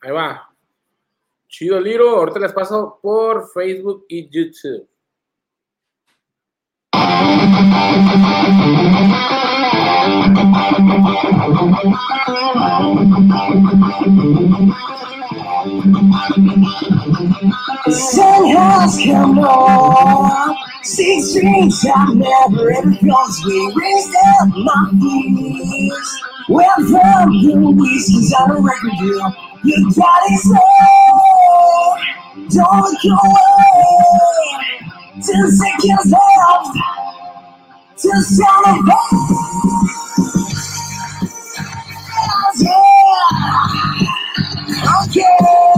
Ahí va. Chido Liro, ahorita les paso por Facebook y YouTube. Six dreams I've never ever. We raised up my fears. Where from the on a record deal. Your daddy's love. Don't look away. Ten seconds left. To celebrate. Yeah. Okay.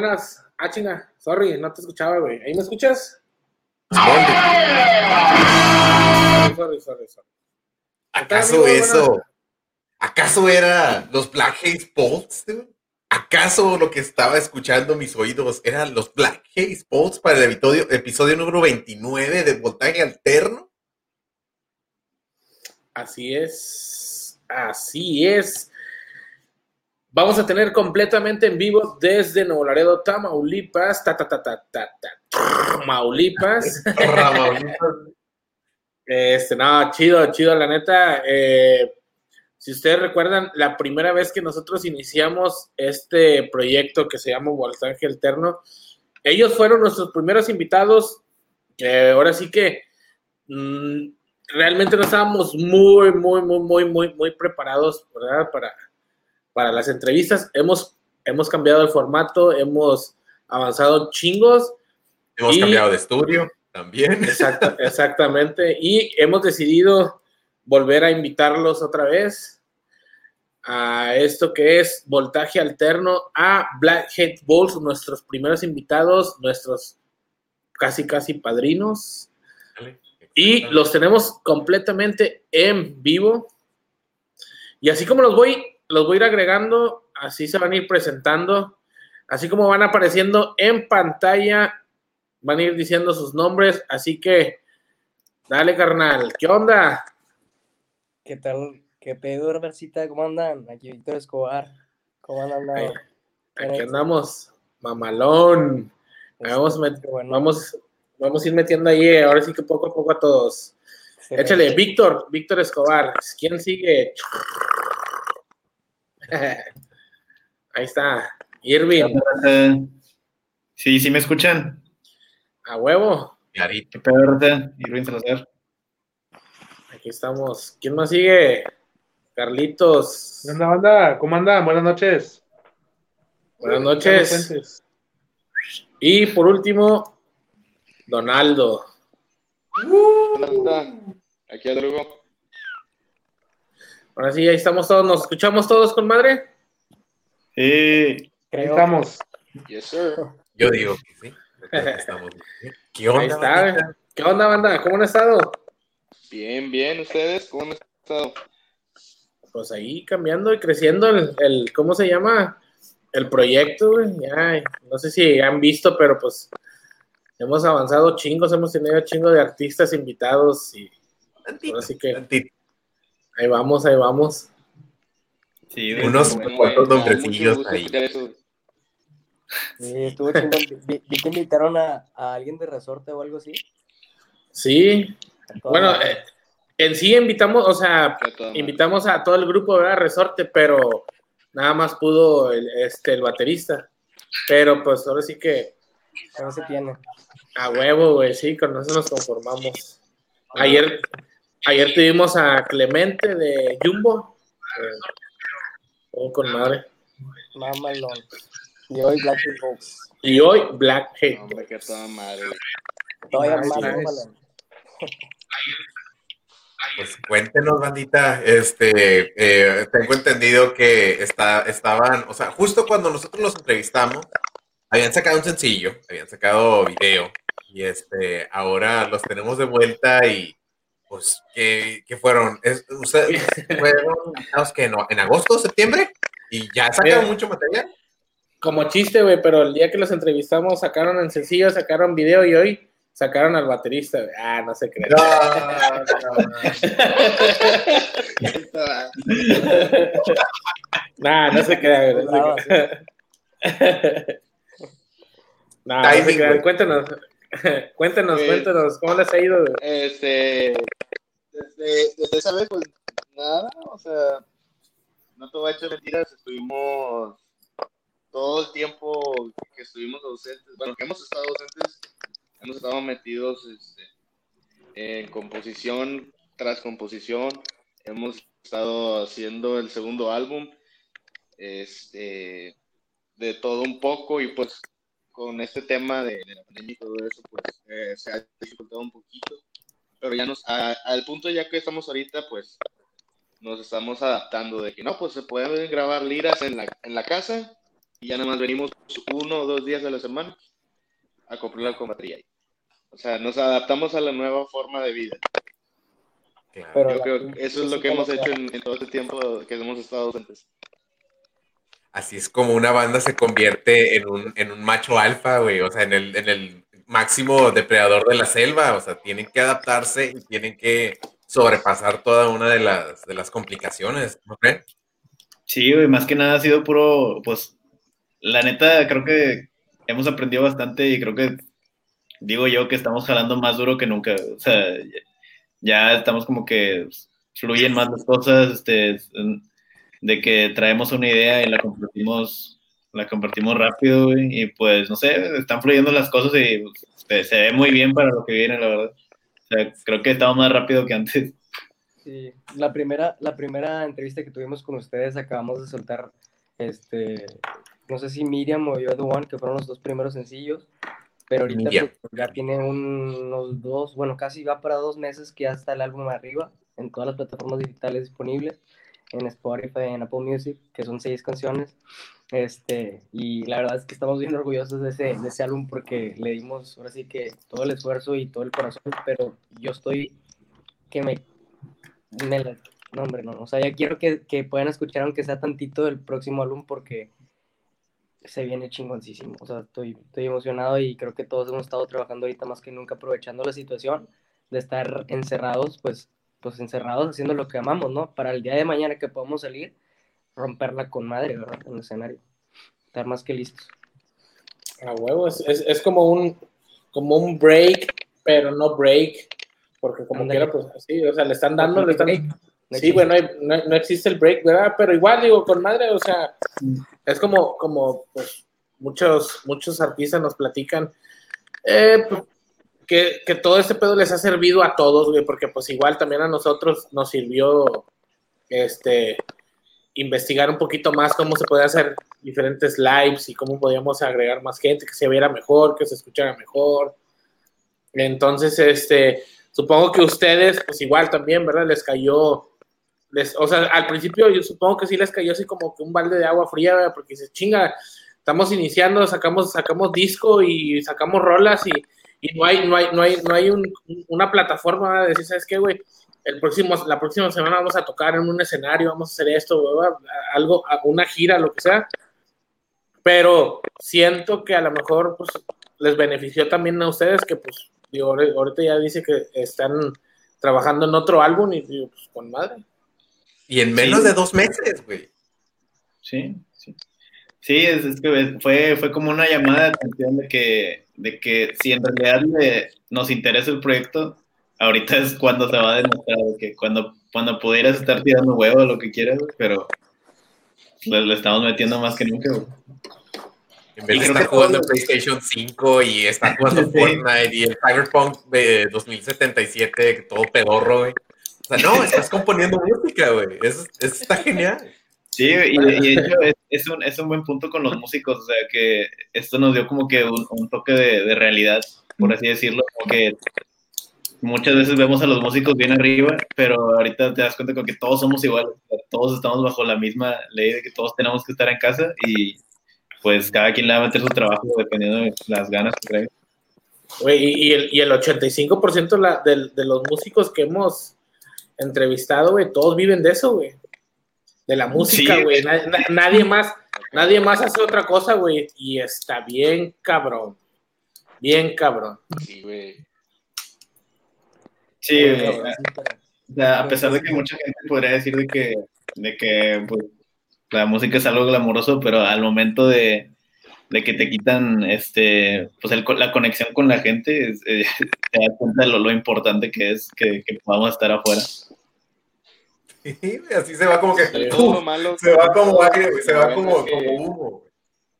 Buenas. Ah, chinga. Sorry, no te escuchaba, güey. ¿Ahí me escuchas? Simón, Sorry, sorry, sorry. ¿Acaso eso? ¿Acaso era los Black Haze Bolts? ¿Acaso lo que estaba escuchando mis oídos eran los Black Haze Bolts para el episodio, episodio número 29 de Voltaje Alterno? Así es. Así es. Vamos a tener completamente en vivo desde Nuevo Laredo, Tamaulipas. Ta, ta, ta, ta, ta, ta, Tamaulipas. Ramón. Este, no, chido, chido, la neta. eh, Si ustedes recuerdan, la primera vez que nosotros iniciamos este proyecto que se llama Voltaje Alterno, ellos fueron nuestros primeros invitados, que ahora sí que mm, realmente no estábamos muy, muy, muy, muy, muy, muy preparados ¿verdad? Para, para las entrevistas. Hemos, hemos cambiado el formato, hemos avanzado chingos. Hemos Y- cambiado de estudio también. Exacta- exactamente. Y hemos decidido volver a invitarlos otra vez a esto que es voltaje alterno a Blackhead Bulls, nuestros primeros invitados, nuestros casi, casi padrinos. Y los tenemos completamente en vivo. Y así como los voy, los voy a ir agregando, así se van a ir presentando, así como van apareciendo en pantalla, van a ir diciendo sus nombres. Así que, dale, carnal, ¿qué onda? ¿Qué tal? ¿Qué pedo, Herbercita? ¿Cómo andan? Aquí Víctor Escobar. ¿Cómo andan? Ahí, Aquí andamos, mamalón. Este, Vamos, bueno. vamos, vamos a ir metiendo ahí, ahora sí que poco a poco a todos. Excelente. Échale, Víctor, Víctor Escobar. ¿Quién sigue? Ahí está. Irving, Sí, sí me escuchan. a huevo. Irving Salazar. Aquí estamos. ¿Quién más sigue? Carlitos. ¿Qué onda, banda? ¿Cómo andan? Buenas noches. Buenas noches. Y por último, Donaldo. Aquí Adrugo. Ahora sí, ahí estamos todos. ¿Nos escuchamos todos con madre? Sí, Ahí Creo. estamos. Yes, sir. Yo digo que sí. Que estamos bien. ¿Qué onda? Ahí está. bandita? ¿Qué onda, banda? ¿Cómo han estado? Bien, bien. ¿Ustedes cómo han estado? Pues ahí cambiando y creciendo el, el- ¿cómo se llama? El proyecto, güey. Ya, no sé si han visto, pero pues hemos avanzado chingos, hemos tenido chingo de artistas invitados y Tantito, Ahora sí que- tantito. Ahí vamos, ahí vamos. sí. de- Unos Bueno, cuantos nombrecillos ahí. Sí, estuvo chingón. Vi, vi que invitaron a, a alguien de resorte o algo así. Sí, bueno, eh, en sí invitamos, o sea, invitamos a todo el grupo, ¿verdad? Resorte, pero nada más pudo el, este, el baterista. Pero pues ahora sí que No se tiene. a huevo, güey, sí, con eso nos conformamos. Ayer, ayer tuvimos a Clemente de Jumbo. Eh, todo con madre. Mamalón. Y hoy Black Box. Y hoy Black Hate. Hombre, que toda madre. Todavía más. Pues cuéntenos, bandita. Este, eh, tengo entendido que está, estaban, o sea, justo cuando nosotros los entrevistamos, habían sacado un sencillo, habían sacado video, y este, ahora los tenemos de vuelta y, pues, ¿qué, qué fueron? Es- ¿Ustedes fueron que no, en agosto septiembre? Y ya sacaron mucho material. Como chiste, güey, pero el día que los entrevistamos sacaron en sencillo, sacaron video y hoy sacaron al baterista. güey. Ah, no se cree. Nah, no se crea, güey. No se crea. Nah, no se Timing, crea. güey. Cuéntanos, cuéntanos, Eh, cuéntanos, ¿cómo les ha ido? Este, desde, desde esa vez, pues nada, o sea, no te voy a echar mentiras, estuvimos todo el tiempo que estuvimos ausentes, bueno, que hemos estado ausentes, hemos estado metidos este, en composición tras composición, hemos estado haciendo el segundo álbum, este, de todo un poco y pues con este tema de, de la pandemia y todo eso, pues eh, se ha dificultado un poquito pero ya nos, a- al punto ya que estamos ahorita, pues nos estamos adaptando de que no, pues se pueden grabar liras en la, en la casa y ya nada más venimos uno o dos días a la semana a comprar con batería. O sea, nos adaptamos a la nueva forma de vida. Claro. Pero Yo la creo que eso es lo que hemos hecho en, en todo este tiempo que hemos estado ausentes. Así es como una banda se convierte en un, en un macho alfa, güey. O sea, en el, en el máximo depredador de la selva. O sea, tienen que adaptarse y tienen que sobrepasar toda una de las, de las complicaciones, ¿no creen? Sí, güey, más que nada ha sido puro, pues, la neta, creo que hemos aprendido bastante y creo que, digo yo, que estamos jalando más duro que nunca. O sea, ya estamos como que fluyen más las cosas, este, de que traemos una idea y la compartimos, la compartimos rápido, güey, y pues, no sé, están fluyendo las cosas y pues, se ve muy bien para lo que viene, la verdad. O sea, creo que estamos más rápido que antes. Sí, la primera, la primera entrevista que tuvimos con ustedes acabamos de soltar, este, no sé si Miriam o Yo The One, que fueron los dos primeros sencillos, pero ahorita Miriam. pues, ya tiene unos dos, bueno, casi va para dos meses que ya está el álbum arriba, en todas las plataformas digitales disponibles, en Spotify, en Apple Music, que son seis canciones, este, y la verdad es que estamos bien orgullosos de ese, de ese álbum porque le dimos, ahora sí que todo el esfuerzo y todo el corazón, pero yo estoy que me me la- No, hombre, no. O sea, ya quiero que, que puedan escuchar, aunque sea tantito, del próximo álbum, porque se viene chingoncísimo. O sea, estoy, estoy emocionado y creo que todos hemos estado trabajando ahorita más que nunca, aprovechando la situación de estar encerrados, pues, pues encerrados haciendo lo que amamos, ¿no? Para el día de mañana que podamos salir, romperla con madre, ¿verdad? En el escenario. Estar más que listos. A huevo, es, es, es como un como un break, pero no break, porque como Ándale. quiera, pues así, o sea, le están dando, le están... Break. No Sí, bueno, no, no existe el break, ¿verdad? Pero igual, digo, con madre, o sea, es como, como pues, muchos, muchos artistas nos platican eh, pues, que, todo este pedo les ha servido a todos, güey, porque pues igual también a nosotros nos sirvió este investigar un poquito más cómo se puede hacer diferentes lives y cómo podíamos agregar más gente, que se viera mejor, que se escuchara mejor. Entonces, este, supongo que ustedes, pues igual también, ¿verdad? Les cayó, o sea, al principio yo supongo que sí les cayó así como que un balde de agua fría, ¿verdad? porque dices, chinga, estamos iniciando, sacamos, sacamos disco y sacamos rolas y, y no hay, no hay, no hay, no hay un- una plataforma de decir, ¿sabes qué, güey? El próximo, la próxima semana vamos a tocar en un escenario, vamos a hacer esto, ¿verdad? algo, una gira, lo que sea. Pero siento que a lo mejor pues, les benefició también a ustedes que pues digo, ahori- ahorita ya dice que están trabajando en otro álbum y digo, pues con madre. Y en menos Sí. de dos meses, güey. Sí, sí. Sí, es, es que fue, fue como una llamada de atención de que, de que si en realidad le- nos interesa el proyecto, ahorita es cuando se va a demostrar de que cuando, cuando pudieras estar tirando huevo lo que quieras, pero le, le estamos metiendo más que nunca. güey. En vez Y de estar que jugando todo- PlayStation 5 y estar jugando Sí. Fortnite y el Cyberpunk de 2077, que todo pedorro, güey. O sea, no, estás componiendo música, güey. Eso, eso está genial. Sí, y, y de hecho es, es un, es un buen punto con los músicos, o sea que esto nos dio como que un, un toque de, de realidad, por así decirlo, como que muchas veces vemos a los músicos bien arriba, pero ahorita te das cuenta con que todos somos iguales, todos estamos bajo la misma ley de que todos tenemos que estar en casa y pues cada quien le va a meter su trabajo dependiendo de las ganas que traiga. Y, y el, y el 85% la- del- de, los músicos que hemos entrevistado, güey, todos viven de eso, güey. De la música, Sí. güey. Na- na- nadie más, nadie más hace otra cosa, güey. Y está bien cabrón. Bien cabrón. Sí, güey. Sí, O sea, a pesar de que mucha gente podría decir de que, de que pues, la música es algo glamoroso, pero al momento de, de que te quitan este, pues el co- la conexión con la gente, es, eh, te das cuenta de lo, lo importante que es que, que podamos estar afuera. Sí, así se va como que. Malo. se va como aire, se va como, que- como humo. güey.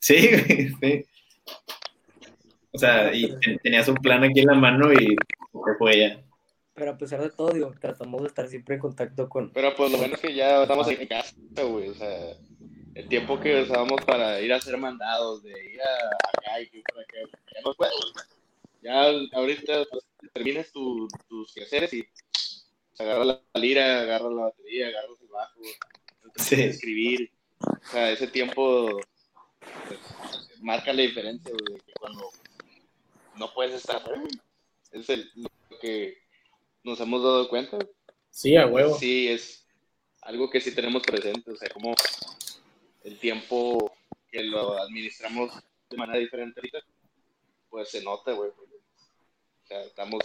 Sí, güey, sí. O sea, y ten- tenías un plan aquí en la mano y se fue ya. Pero a pesar de todo, digo, tratamos de estar siempre en contacto con... Pero pues lo bueno es que ya estamos en casa, güey. O sea, el tiempo que usábamos para ir a hacer mandados, de ir a acá y que por acá, ya no puedo. Ya ahorita pues, terminas tu- tus quehaceres y agarras la lira, agarras la batería, agarras el bajo, Sí. escribir. O sea, ese tiempo pues, marca la diferencia, güey, que cuando no puedes estar, es el, lo que nos hemos dado cuenta. Sí, a huevo. Sí, es algo que sí tenemos presente, o sea, como el tiempo que lo administramos de manera diferente ahorita, pues se nota, güey. O sea, estamos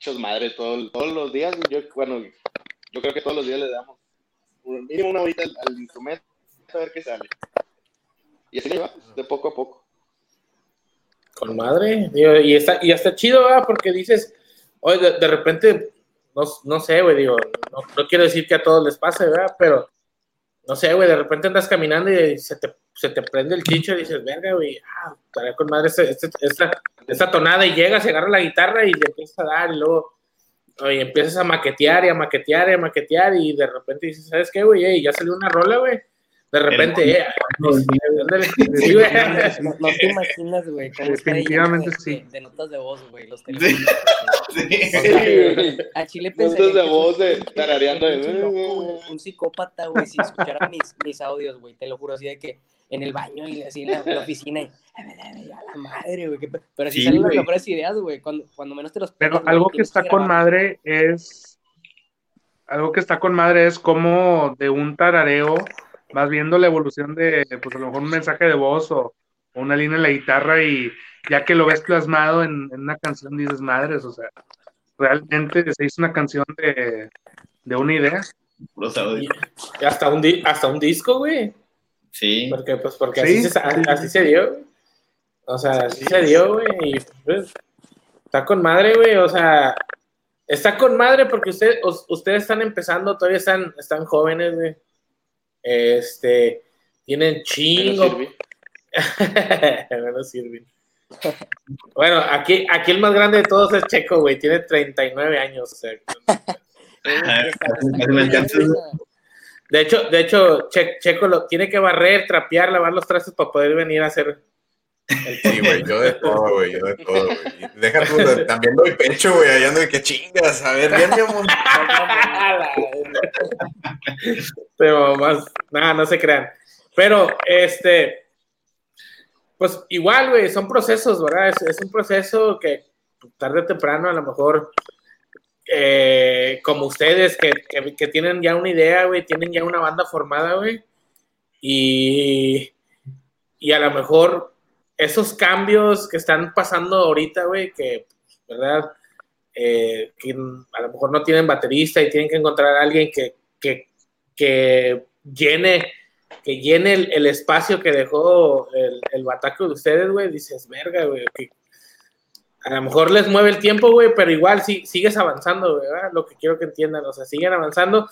hechos madre todo- todos los días. Yo, bueno, yo creo que todos los días le damos mínimo una horita al, instrumento a ver qué sale. Y así vamos, de poco a poco. Con madre. Y está, y está chido. Porque dices, oye, de, repente no, no sé, güey, digo, no, quiero decir que a todos les pase, ¿verdad? Pero, no sé, güey, de repente andas caminando y se te, se te prende el chicho y dices, verga, güey, ah, con madre este- este- esta tonada y llegas, y agarras la guitarra y le empiezas a dar y luego, empiezas a maquetear y a maquetear y a maquetear y de repente dices, ¿sabes qué, güey? Ey, ya salió una rola, güey. De repente, eh. No, no te imaginas, güey, cómo Definitivamente de, sí. de- de notas de voz, güey, los teléfonos. Sí. O sea, a Chile Notas de voz de tarareando de- un loco, güey, un psicópata, güey, si escuchara mis, mis audios, güey, te lo juro, así de que en el baño y así en la, en la oficina, y a la madre, güey, pero así Sí, salen las mejores ideas, güey, cuando, cuando menos te los Pero güey, algo que está con grabar. madre es. Algo que está con madre es como de un tarareo vas viendo la evolución de, pues a lo mejor un mensaje de voz o, o una línea en la guitarra y ya que lo ves plasmado en, en una canción dices, madres, o sea, realmente se hizo una canción de, de una idea. Hasta un, di- hasta un disco, güey. Sí. Porque, pues, porque Sí, así, se, sí, sí. así se dio, güey. O sea, así se dio, güey. Y pues, está con madre, güey. O sea, está con madre porque usted, us- ustedes están empezando, todavía están, están jóvenes, güey. Este, tienen chingo. Menos Irving. Bueno, aquí, aquí el más grande de todos es Checo, güey. Tiene 39 años. O sea, de hecho, de hecho, Che- Checo lo tiene que barrer, trapear, lavar los trastes para poder venir a hacer Sí, güey, yo de todo, güey, yo de todo, güey. Deja tú, también doy pecho, güey, allá ando de que chingas, a ver, bien, mi amor. Pero más, nada, no se crean. Pero, este, pues igual, güey, son procesos, ¿verdad? Es, es un proceso que tarde o temprano a lo mejor, eh, como ustedes, que, que- tienen ya una idea, güey, tienen ya una banda formada, güey, y, y a lo mejor esos cambios que están pasando ahorita, güey, que, ¿verdad? Eh, que a lo mejor no tienen baterista y tienen que encontrar a alguien que, que, que llene que llene el, el espacio que dejó el, el bataco de ustedes, güey, dices, verga, güey, que a lo mejor les mueve el tiempo, güey, pero igual sí, sigues avanzando, ¿verdad? Lo que quiero que entiendan, o sea, siguen avanzando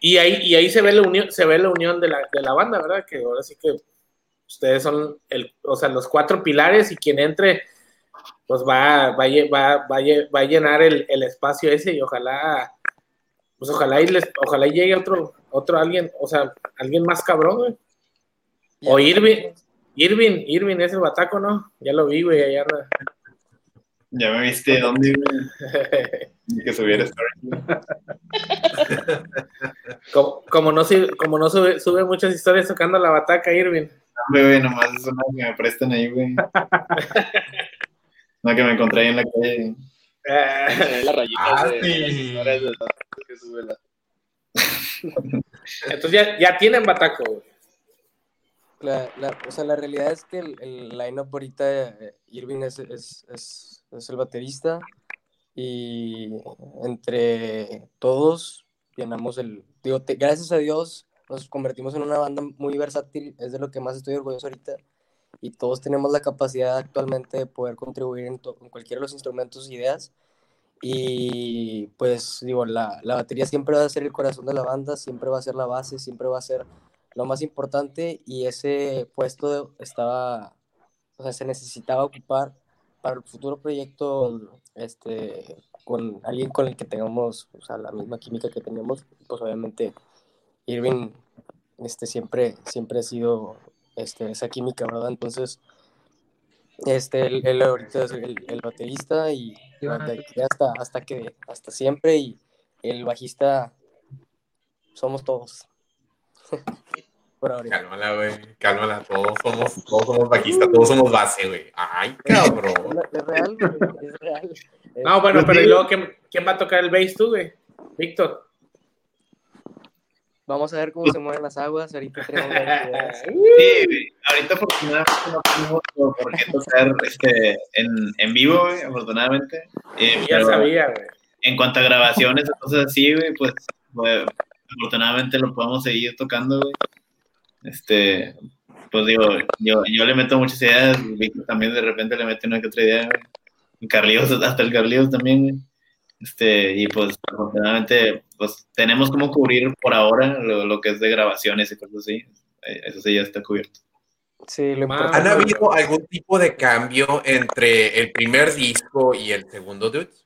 y ahí, y ahí se ve la unión, se ve la unión de la, de la banda, ¿verdad? Que ahora sí que ustedes son el, o sea, los cuatro pilares y quien entre, pues va, va, va, va, va a llenar el, el espacio ese y ojalá, pues ojalá y les, ojalá y llegue otro, otro alguien, o sea, alguien más cabrón, güey. O Irving, Irving, Irving es el bataco, ¿no? Ya lo vi, güey, allá. Ya me viste dónde, güey. Ni Que subiera story. como, como no, sube- como no sube, sube muchas historias tocando la bataca, Irving. Hombre, güey, nomás es una que me prestan ahí, güey. Una que me encontré ahí en la calle. Eh, La rayita Ah, de, las sí. que sube la- Entonces ya, ya tienen bataco, güey. La, la- o sea, la realidad es que el, el line-up ahorita, eh, Irving es, es, es, es el baterista y entre todos llenamos el... Digo, te- gracias a Dios nos convertimos en una banda muy versátil, es de lo que más estoy orgulloso ahorita y todos tenemos la capacidad actualmente de poder contribuir en, to- en cualquiera de los instrumentos e ideas y pues digo, la, la batería siempre va a ser el corazón de la banda, siempre va a ser la base, siempre va a ser lo más importante y ese puesto estaba, o sea, se necesitaba ocupar para el futuro proyecto este, con alguien con el que tengamos o sea, la misma química que tenemos, pues obviamente Irving este, siempre, siempre ha sido este, esa química, ¿verdad? Entonces, este, él, él ahorita es el, el baterista y hasta, hasta que, hasta siempre y el bajista somos todos. Por. Cálmala, güey, cálmala, todos somos, todos somos bajistas, todos somos base, güey. Ay, cabrón. Es real, güey, es real. No, bueno, pero ¿y luego quién, quién va a tocar el bass tú, güey? Víctor. Vamos a ver cómo se mueven las aguas. Ahorita tenemos. Sí, güey. Ahorita afortunadamente no tenemos por qué tocar este, en, en vivo, güey, afortunadamente. Eh, Ya pero sabía, güey. En cuanto a grabaciones cosas así, güey, pues, pues, afortunadamente lo podemos seguir tocando, güey. Este, pues digo, yo, yo le meto muchas ideas, Víctor también de repente le mete una que otra idea, güey. Carlitos, hasta el Carlitos también, güey. Este, y pues afortunadamente pues tenemos como cubrir por ahora lo, lo que es de grabaciones y cosas así. Eh, Eso sí ya está cubierto. Sí, lo. ¿Han habido algún tipo de cambio entre el primer disco y el segundo, dudes?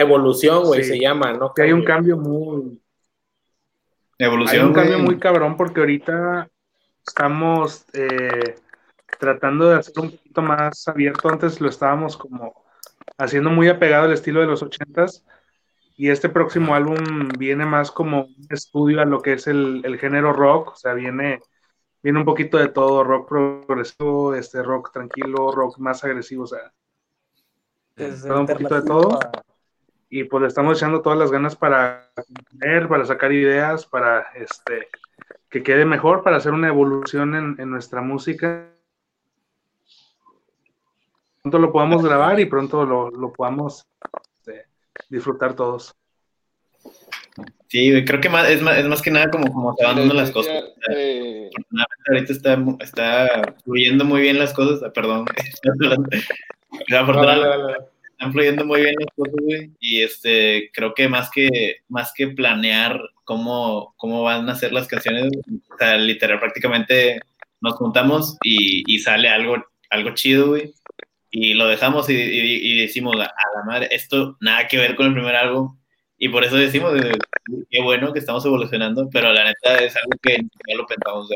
Evolución, güey, Sí. se llama, ¿no? Que hay un cambio muy, hay Evolución. un cambio muy cabrón porque ahorita estamos eh, tratando de hacer un poquito más abierto. Antes lo estábamos como haciendo muy apegado al estilo de los ochentas y este próximo álbum viene más como un estudio a lo que es el, el género rock, o sea, viene, viene un poquito de todo, rock progresivo, este rock tranquilo, rock más agresivo, o sea, desde un poquito de todo. a- y pues le estamos echando todas las ganas para componer, para sacar ideas, para este que quede mejor, para hacer una evolución en, en nuestra música. Pronto lo podamos grabar y pronto lo, lo podamos este, disfrutar todos. Sí, creo que más, es, más, es más que nada como, como se van dando las cosas. Eh, ahorita está, está fluyendo muy bien las cosas. ah, Perdón. Dale, dale. Están fluyendo muy bien las cosas, güey. Y este, creo que más que, más que planear cómo, cómo van a ser las canciones, o sea, literal, prácticamente nos juntamos y, y sale algo, algo chido, güey. Y lo dejamos y, y- y decimos, a la madre, esto nada que ver con el primer álbum. Y por eso decimos, eh, qué bueno que estamos evolucionando, pero la neta es algo que ya lo pensamos.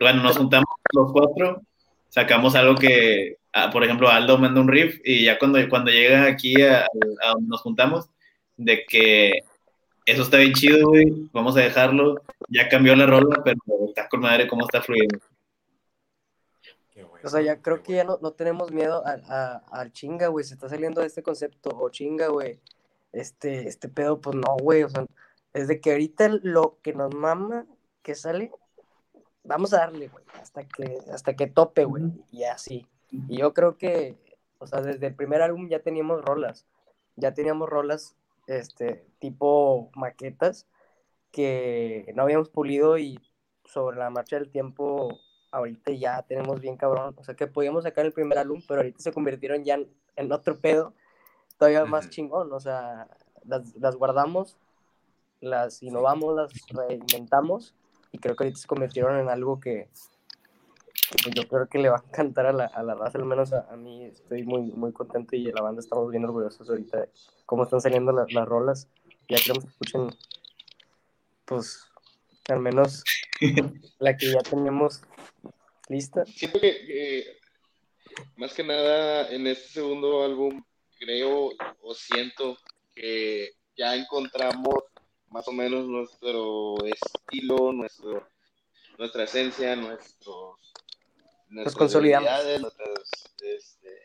Bueno, nos juntamos los cuatro, sacamos algo que, ah, por ejemplo, Aldo manda un riff y ya cuando, cuando llega aquí a, a donde nos juntamos, de que eso está bien chido, güey, vamos a dejarlo, ya cambió la rola, pero está con madre cómo está fluyendo. Qué bueno, O sea, ya creo que ya no, no tenemos miedo a- a- al chinga, güey. Se está saliendo de este concepto. O chinga, güey. Este, este pedo, pues no, güey. O sea, es de que ahorita lo que nos mama que sale, vamos a darle, güey. Hasta que, hasta que tope, güey. Y así. Y yo creo que, o sea, desde el primer álbum ya teníamos rolas. Ya teníamos rolas, este, tipo maquetas que no habíamos pulido y sobre la marcha del tiempo ahorita ya tenemos bien cabrón, o sea que podíamos sacar el primer álbum, pero ahorita se convirtieron ya en, en otro pedo, todavía más chingón, o sea, las, las guardamos, las innovamos, las reinventamos y creo que ahorita se convirtieron en algo que pues, yo creo que le va a encantar a la, a la raza, al menos a, a mí estoy muy, muy contento y la banda estamos bien orgullosos ahorita de cómo están saliendo las, las rolas, ya queremos que escuchen, pues, al menos la que ya tenemos lista. siento que, que, más que nada en este segundo álbum creo o siento que ya encontramos más o menos nuestro estilo, nuestro, nuestra esencia, nuestros, nuestras consolidamos. nuestras este,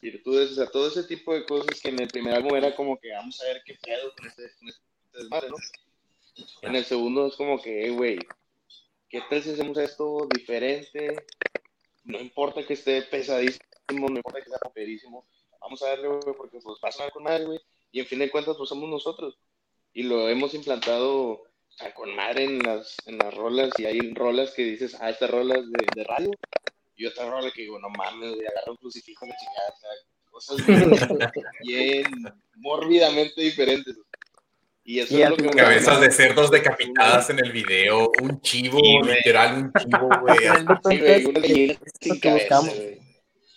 virtudes, o sea, todo ese tipo de cosas que en el primer álbum era como que vamos a ver qué pedo con este, con este desmadre, ¿no? En el segundo es como que, "Eh, güey, ¿qué tal si hacemos esto diferente? No importa que esté pesadísimo, no importa que sea poperísimo, vamos a darle, güey, porque pues va a sonar con madre, güey, y en fin de cuentas, pues somos nosotros, y lo hemos implantado a con madre en las, en las rolas, y hay rolas que dices, ah, estas rolas de, de radio, y otra rola que digo, no mames, güey, agarra un crucifijo, la chingada, o sea, cosas bien mórbidamente diferentes. Y eso Y es lo que Cabezas de cerdos decapitadas en el video, un chivo, Sí, literal, un chivo, de una güey.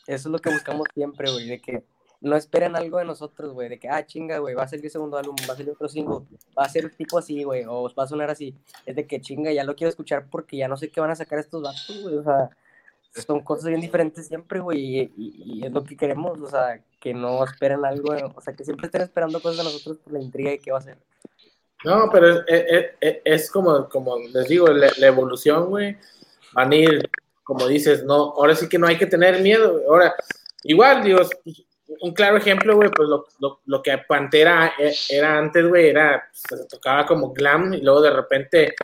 Eso es lo que buscamos siempre, güey, de que no esperen algo de nosotros, güey, de que, ah, chinga, güey, va a salir segundo álbum, va a salir otro single, va a ser tipo así, güey, o va a sonar así. Es de que, chinga, ya lo quiero escuchar porque ya no sé qué van a sacar estos vatos, güey, o sea, son cosas bien diferentes siempre, güey, y, y- y es lo que queremos, o sea, que no esperen algo, o sea, que siempre estén esperando cosas de nosotros por la intriga de qué va a ser. No, pero es, es- es- como, como les digo, la, la evolución, güey. Van a ir, como dices, no, ahora sí que no hay que tener miedo. Ahora, igual, digo, un claro ejemplo, güey, pues lo, lo, lo que Pantera e- era antes, güey, era, pues, se tocaba como glam y luego de repente,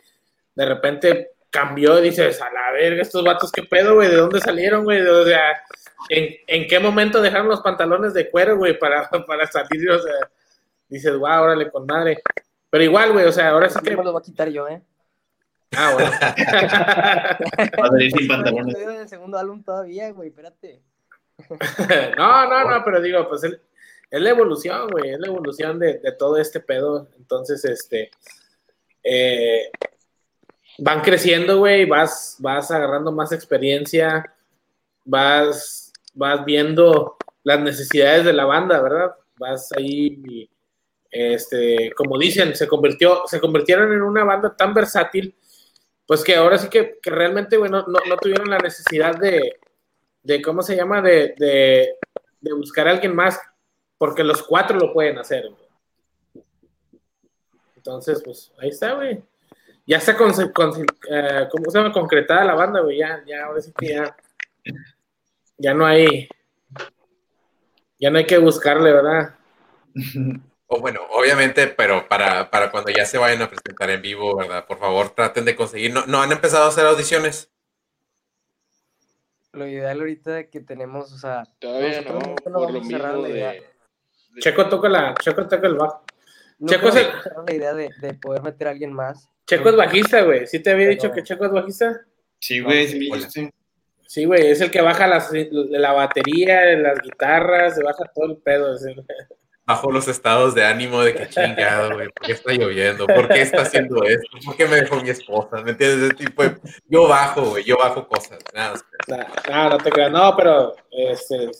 de repente cambió y dices, a la verga, estos vatos, ¿qué pedo, güey? ¿De dónde salieron, güey? O sea, ¿en, ¿en qué momento dejaron los pantalones de cuero, güey, para, para salir? O sea, dices, wow, órale, con madre. Pero igual, güey, o sea, ahora sí que... me los voy a quitar yo, ¿eh? Ah, bueno. Va a salir sin pantalones. Estoy en el segundo álbum todavía, güey, espérate. no, no, no, pero digo, pues es la evolución, güey, es la evolución de, de todo este pedo. Entonces, este, eh, van creciendo, güey, vas, vas agarrando más experiencia, vas, vas viendo las necesidades de la banda, ¿verdad? Vas ahí, este, como dicen, se convirtió, se convirtieron en una banda tan versátil, pues que ahora sí que, que realmente, güey, no, no, no tuvieron la necesidad de, de ¿cómo se llama? De, de, de buscar a alguien más, porque los cuatro lo pueden hacer. Entonces, pues, ahí está, güey. Ya está con, eh, ¿cómo se concretada la banda, güey. Ya, ya, ahora sí que ya. Ya no hay. Ya no hay que buscarle, ¿verdad? O bueno, obviamente, pero para, para cuando ya se vayan a presentar en vivo, ¿verdad? Por favor, traten de conseguir. ¿No, no han empezado a hacer audiciones? Lo ideal ahorita que tenemos, o sea, Todavía no, nunca nos por lo vamos a cerrar mismo la de... idea. de- Checo toca la, Checo toca el bajo. Nunca Checo nos es el- la idea de, de poder meter a alguien más. Checo es bajista, güey. ¿Sí te había dicho que Checo es bajista? Sí, güey, sí dijiste. Sí, güey, es el que baja las, la batería, las guitarras, se baja todo el pedo. es el- Bajo los estados de ánimo de que chingado, güey. ¿Por qué está lloviendo? ¿Por qué está haciendo esto? ¿Por qué me dejó mi esposa? ¿Me entiendes? Ese tipo de... Yo bajo, güey. Yo bajo cosas. Nada, No, no te creas, no, pero este,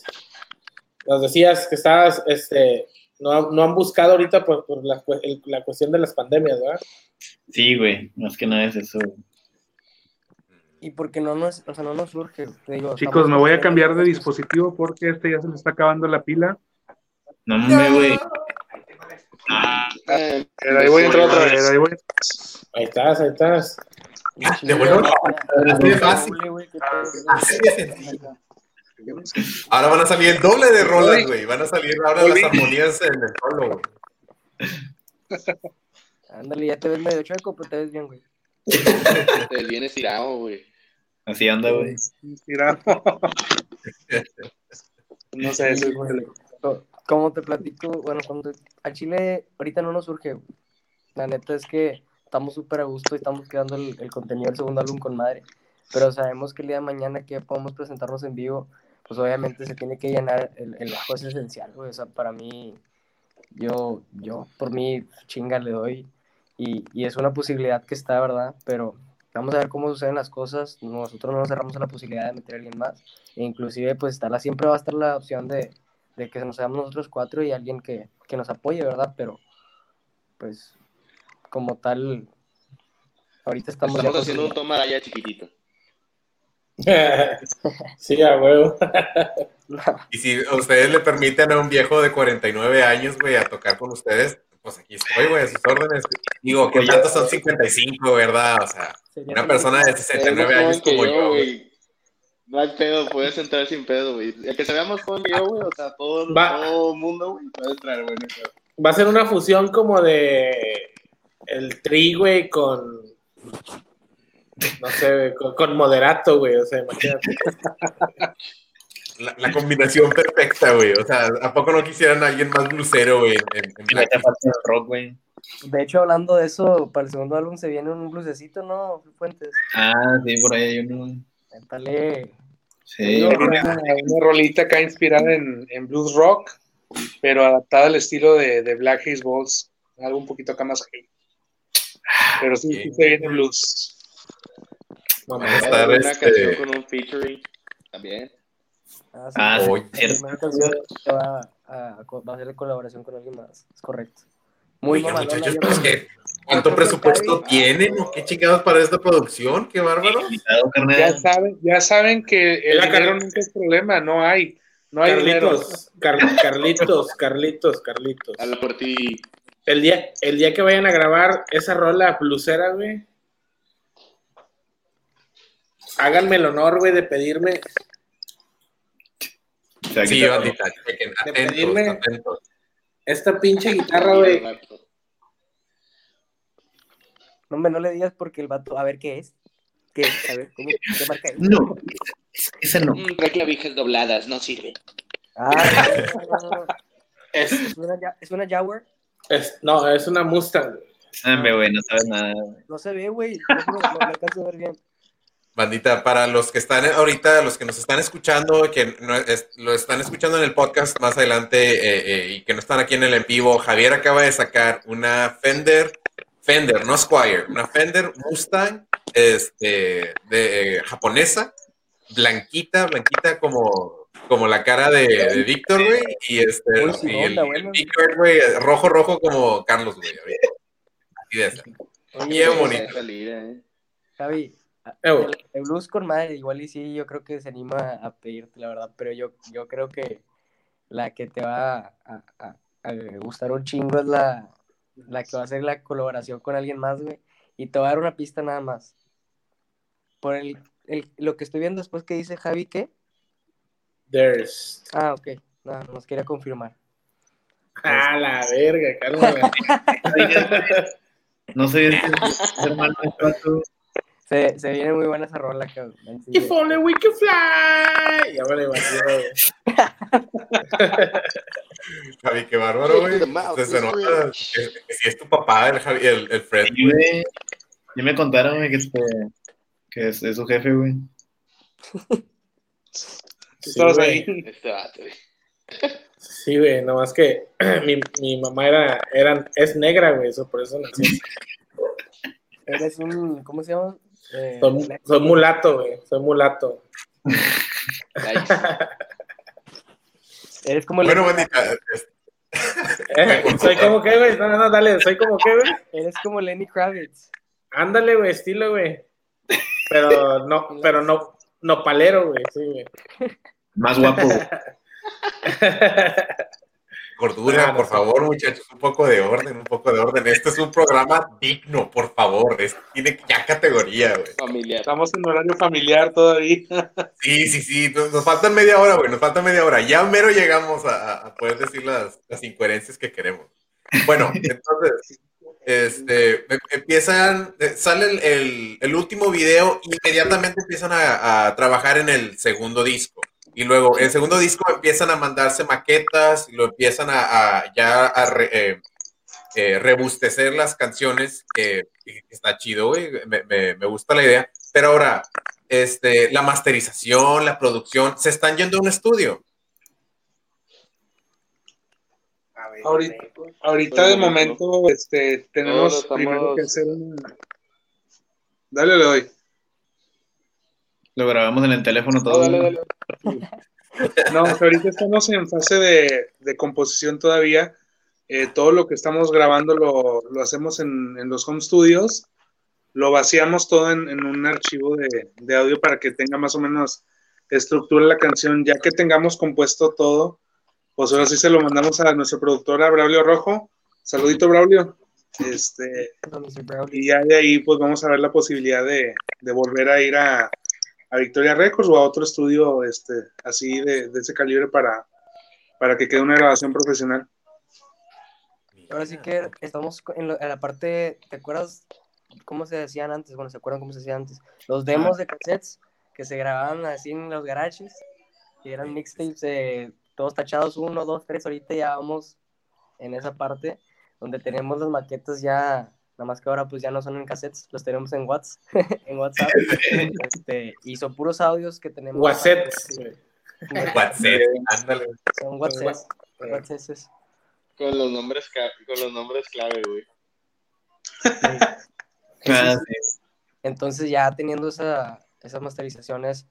nos decías que estabas, este, no, no han buscado ahorita por, por la, el- la cuestión de las pandemias, ¿verdad? Sí, güey, más que nada es eso. Y porque no nos, o sea, no nos surge. te digo, Chicos, me voy a cambiar de dispositivo porque este ya se le está acabando la pila. No, hombre, güey. Eh, Pero ahí voy a entrar otra vez. Ahí voy. Ahí estás, ahí estás. Ah, de bueno, así de fácil. Que todo- Así de sencillo. Ahora van a salir el doble de rolas, güey. Van a salir ahora las armonías en el solo, güey. Ándale, ya te ves medio chueco, pero te ves bien, güey. Te viene estirado, güey. Así anda, güey. Mira. No sé, eso. Co- Como te platico, bueno, cuando a Chile ahorita no nos surge. La neta es que estamos súper a gusto y estamos creando el, contenido del segundo álbum con madre. Pero sabemos que el día de mañana que podemos presentarnos en vivo, pues obviamente se tiene que llenar el, el bajo es esencial. O sea, para mí, yo, yo por mí, chinga le doy. Y, y es una posibilidad que está, ¿verdad? Pero vamos a ver cómo suceden las cosas. Nosotros no nos cerramos a la posibilidad de meter a alguien más. E inclusive, pues estará, siempre va a estar la opción de, de que nos seamos nosotros cuatro y alguien que, que nos apoye, ¿verdad? Pero, pues, como tal, ahorita estamos, Estamos haciendo un toma ya chiquitito. sí, a huevo. Y si ustedes le permiten a un viejo de 49 años, güey, a tocar con ustedes, pues aquí estoy, güey, a sus órdenes. Digo, que tantos son 55, ¿verdad? O sea, una persona de Eres 69 más años como yo, güey. No hay pedo, puedes entrar sin pedo, güey. El que se vea más joven que yo, güey, o sea, todo, Va. todo mundo, güey, puede entrar, güey. Va a ser una fusión como de el tri, güey, con no sé, güey, con, con moderato, güey. O sea, imagínate. La, la combinación perfecta, güey. O sea, ¿a poco no quisieran a alguien más blusero, güey? En, en del rock, güey. De hecho, hablando de eso, para el segundo álbum se viene un blusecito, ¿no, Fuentes? Ah, sí, por ahí hay uno. Dale. Sí. Una, una rolita acá inspirada en, en blues rock, pero adaptada al estilo de, de Black Haze Balls, algo un poquito acá más heavy. Pero sí, sí se viene blues. Mamá. Va a estar, Una este- canción con un featuring también. Ah, sí. Ah, sí, Oye. La cierto. primera canción que va a, va a ser de colaboración con alguien más, es correcto. Muy Oiga, mamalona, muchachos, pues. ¿qué? ¿cuánto presupuesto tienen o qué chingados para esta producción? ¡Qué bárbaro! Ya saben, ya saben que el Mira, dinero Carlos. nunca es problema, no hay. No hay. Carlitos, Car- Carlitos, Carlitos, Carlitos. A la por ti. El día, el día que vayan a grabar esa rola blusera, güey, háganme el honor, güey, de pedirme, O sea, Sí, que- bandita, atentos. Esta pinche guitarra, güey. No, hombre, no le digas porque el vato, a ver qué es. ¿Qué es? A ver, ¿cómo, ¿qué marca es? No, ese no. Mm, trae clavijas dobladas, no sirve. Ah, no, no, no. Es, ¿Es una, es una Jaguar? es- no, es una Mustang. Ah, me güey, no sabes nada. No se ve, güey. No, no, no, no alcanzo a ver bien. Bandita, para los que están ahorita, los que nos están escuchando, que no es- lo están escuchando en el podcast más adelante eh, eh, y que no están aquí en el en vivo, Javier acaba de sacar una Fender, Fender, no Squire, una Fender Mustang este, de, eh, japonesa, blanquita, blanquita como, como la cara de, de Víctor, güey, y, este, Uy, sí, y el. Víctor, güey, rojo, rojo como Carlos, güey. Así de esa. Oye, Bien bonito. Javi, güey. el, el blues con madre, igual y sí, yo creo que se anima a pedirte, la verdad, pero yo, yo creo que la que te va a, a- a gustar un chingo es la, la que va a hacer la colaboración con alguien más, güey, y te va a dar una pista nada más. Por el, el- lo que estoy viendo después que dice Javi, ¿qué? There's. Ah, ok, no, nos quería confirmar. Ah, la verga, cálmala. No sé hermano. Se, se viene muy buena esa rola, cabrón. sí, If only we could fly. Ya me imagino, güey. Javi, qué bárbaro, güey. Se, se nota si es tu papá, el, Javi- el, el Fred. Sí, güey. Ya me contaron, güey, que, este, que es, es su jefe, güey. Tú estabas güey. ahí. Este vato, güey. Sí, güey, nomás que mi, mi mamá era, era, es negra, güey, eso por eso nací. Eres un, ¿cómo se llama? Eh, Soy, soy mulato, güey, soy mulato. Eres como el Bueno, bandita, Eh, soy como que, güey, no, no, dale, soy como que, güey. Eres como Lenny Kravitz. Ándale, güey, estilo, güey. Pero no, pero no, no palero, güey, sí, güey. Más guapo, no por favor, muchachos, un poco de orden, un poco de orden. Este es un programa digno, por favor. Es- tiene ya categoría, güey. Familiar. Estamos en horario familiar todavía. Sí, sí, sí. Nos, nos faltan media hora, güey. Nos falta media hora. Ya mero llegamos a, poder decir las, las incoherencias que queremos. Bueno, entonces, este, em- empiezan, eh, sale el, el- el último video, inmediatamente empiezan a, a trabajar en el segundo disco. Y luego, el segundo disco empiezan a mandarse maquetas y lo empiezan a, a ya a re- eh, eh, rebustecer las canciones, que que está chido, güey. Me, me- me gusta la idea. Pero ahora, este, la masterización, la producción, se están yendo a un estudio. Ahorita, ahorita de momento este, tenemos primero que hacer un... Dale, le doy. Lo grabamos en el teléfono No, todo. dale, dale. No, ahorita estamos en fase de, de composición todavía. Eh, todo lo que estamos grabando lo, lo hacemos en, en los home studios. Lo vaciamos todo en, en un archivo de, de audio para que tenga más o menos estructura la canción. Ya que tengamos compuesto todo, pues ahora sí se lo mandamos a nuestra productora Braulio Rojo. Saludito, Braulio. Este, y ya de ahí pues vamos a ver la posibilidad de, de volver a ir a, a Victoria Records o a otro estudio este, así de, de ese calibre para, para que quede una grabación profesional. Ahora sí que estamos en, lo- en la parte, ¿te acuerdas cómo se decían antes? Bueno, ¿se acuerdan cómo se hacía antes? Los demos de cassettes que se grababan así en los garages y eran mixtapes eh, todos tachados, uno, dos, tres, ahorita ya vamos en esa parte donde tenemos las maquetas ya, nada más que ahora pues ya no son en cassettes, los tenemos en WhatsApp, en WhatsApp, este, y son puros audios que tenemos. WhatsApp, güey. WhatsApp, ándale. Son WhatsApp, WhatsApp. Con los nombres, con los nombres clave, güey. Ah, sí. Entonces ya teniendo esa, esas masterizaciones,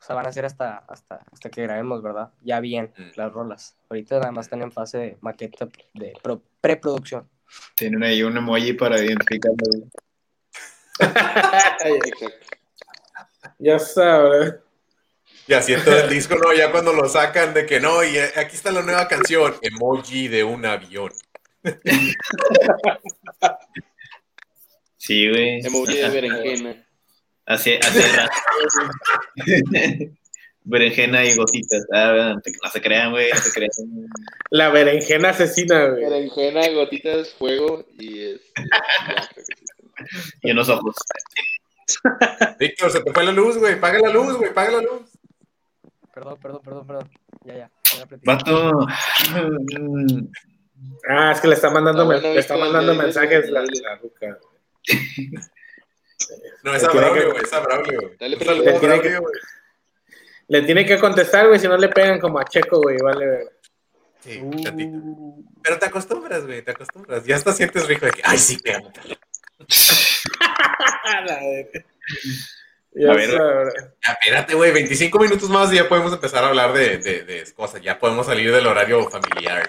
o sea, van a ser hasta, hasta, hasta que grabemos, ¿verdad? Ya bien, Mm. las rolas. Ahorita nada más están en fase de maqueta de pro- preproducción. Tienen ahí un emoji para identificarlo. ya sabes. Y así en todo el disco, ¿no? Ya cuando lo sacan de que no, y eh, aquí está la nueva canción, emoji de un avión. Sí, güey. Emoji de berenjena. Así, así era. Berenjena y gotitas. Ah, no se crean, güey. No se crean. La berenjena asesina, güey. Berenjena, gotitas, fuego y que sí. Y unos ojos. Víctor, se te fue la luz, güey. Paga la luz, güey. Paga la luz. Perdón, perdón, perdón, perdón. Ya, ya. Vato. Ah, es que le está mandando, Ah, le está mandando mensajes la, la ruca. No, es a Braulio, que- güey, es a Braulio, güey. Dale, pero saludo le tiene Braulio, güey. Le tiene que contestar, güey, si no le pegan como a Checo, güey, vale. verga. Sí, Uh. Pero te acostumbras, güey, te acostumbras. Ya hasta sientes rico de que, ay, sí, que A ver. espérate, güey, 25 minutos más y ya podemos empezar a hablar de, de, de cosas. Ya podemos salir del horario familiar.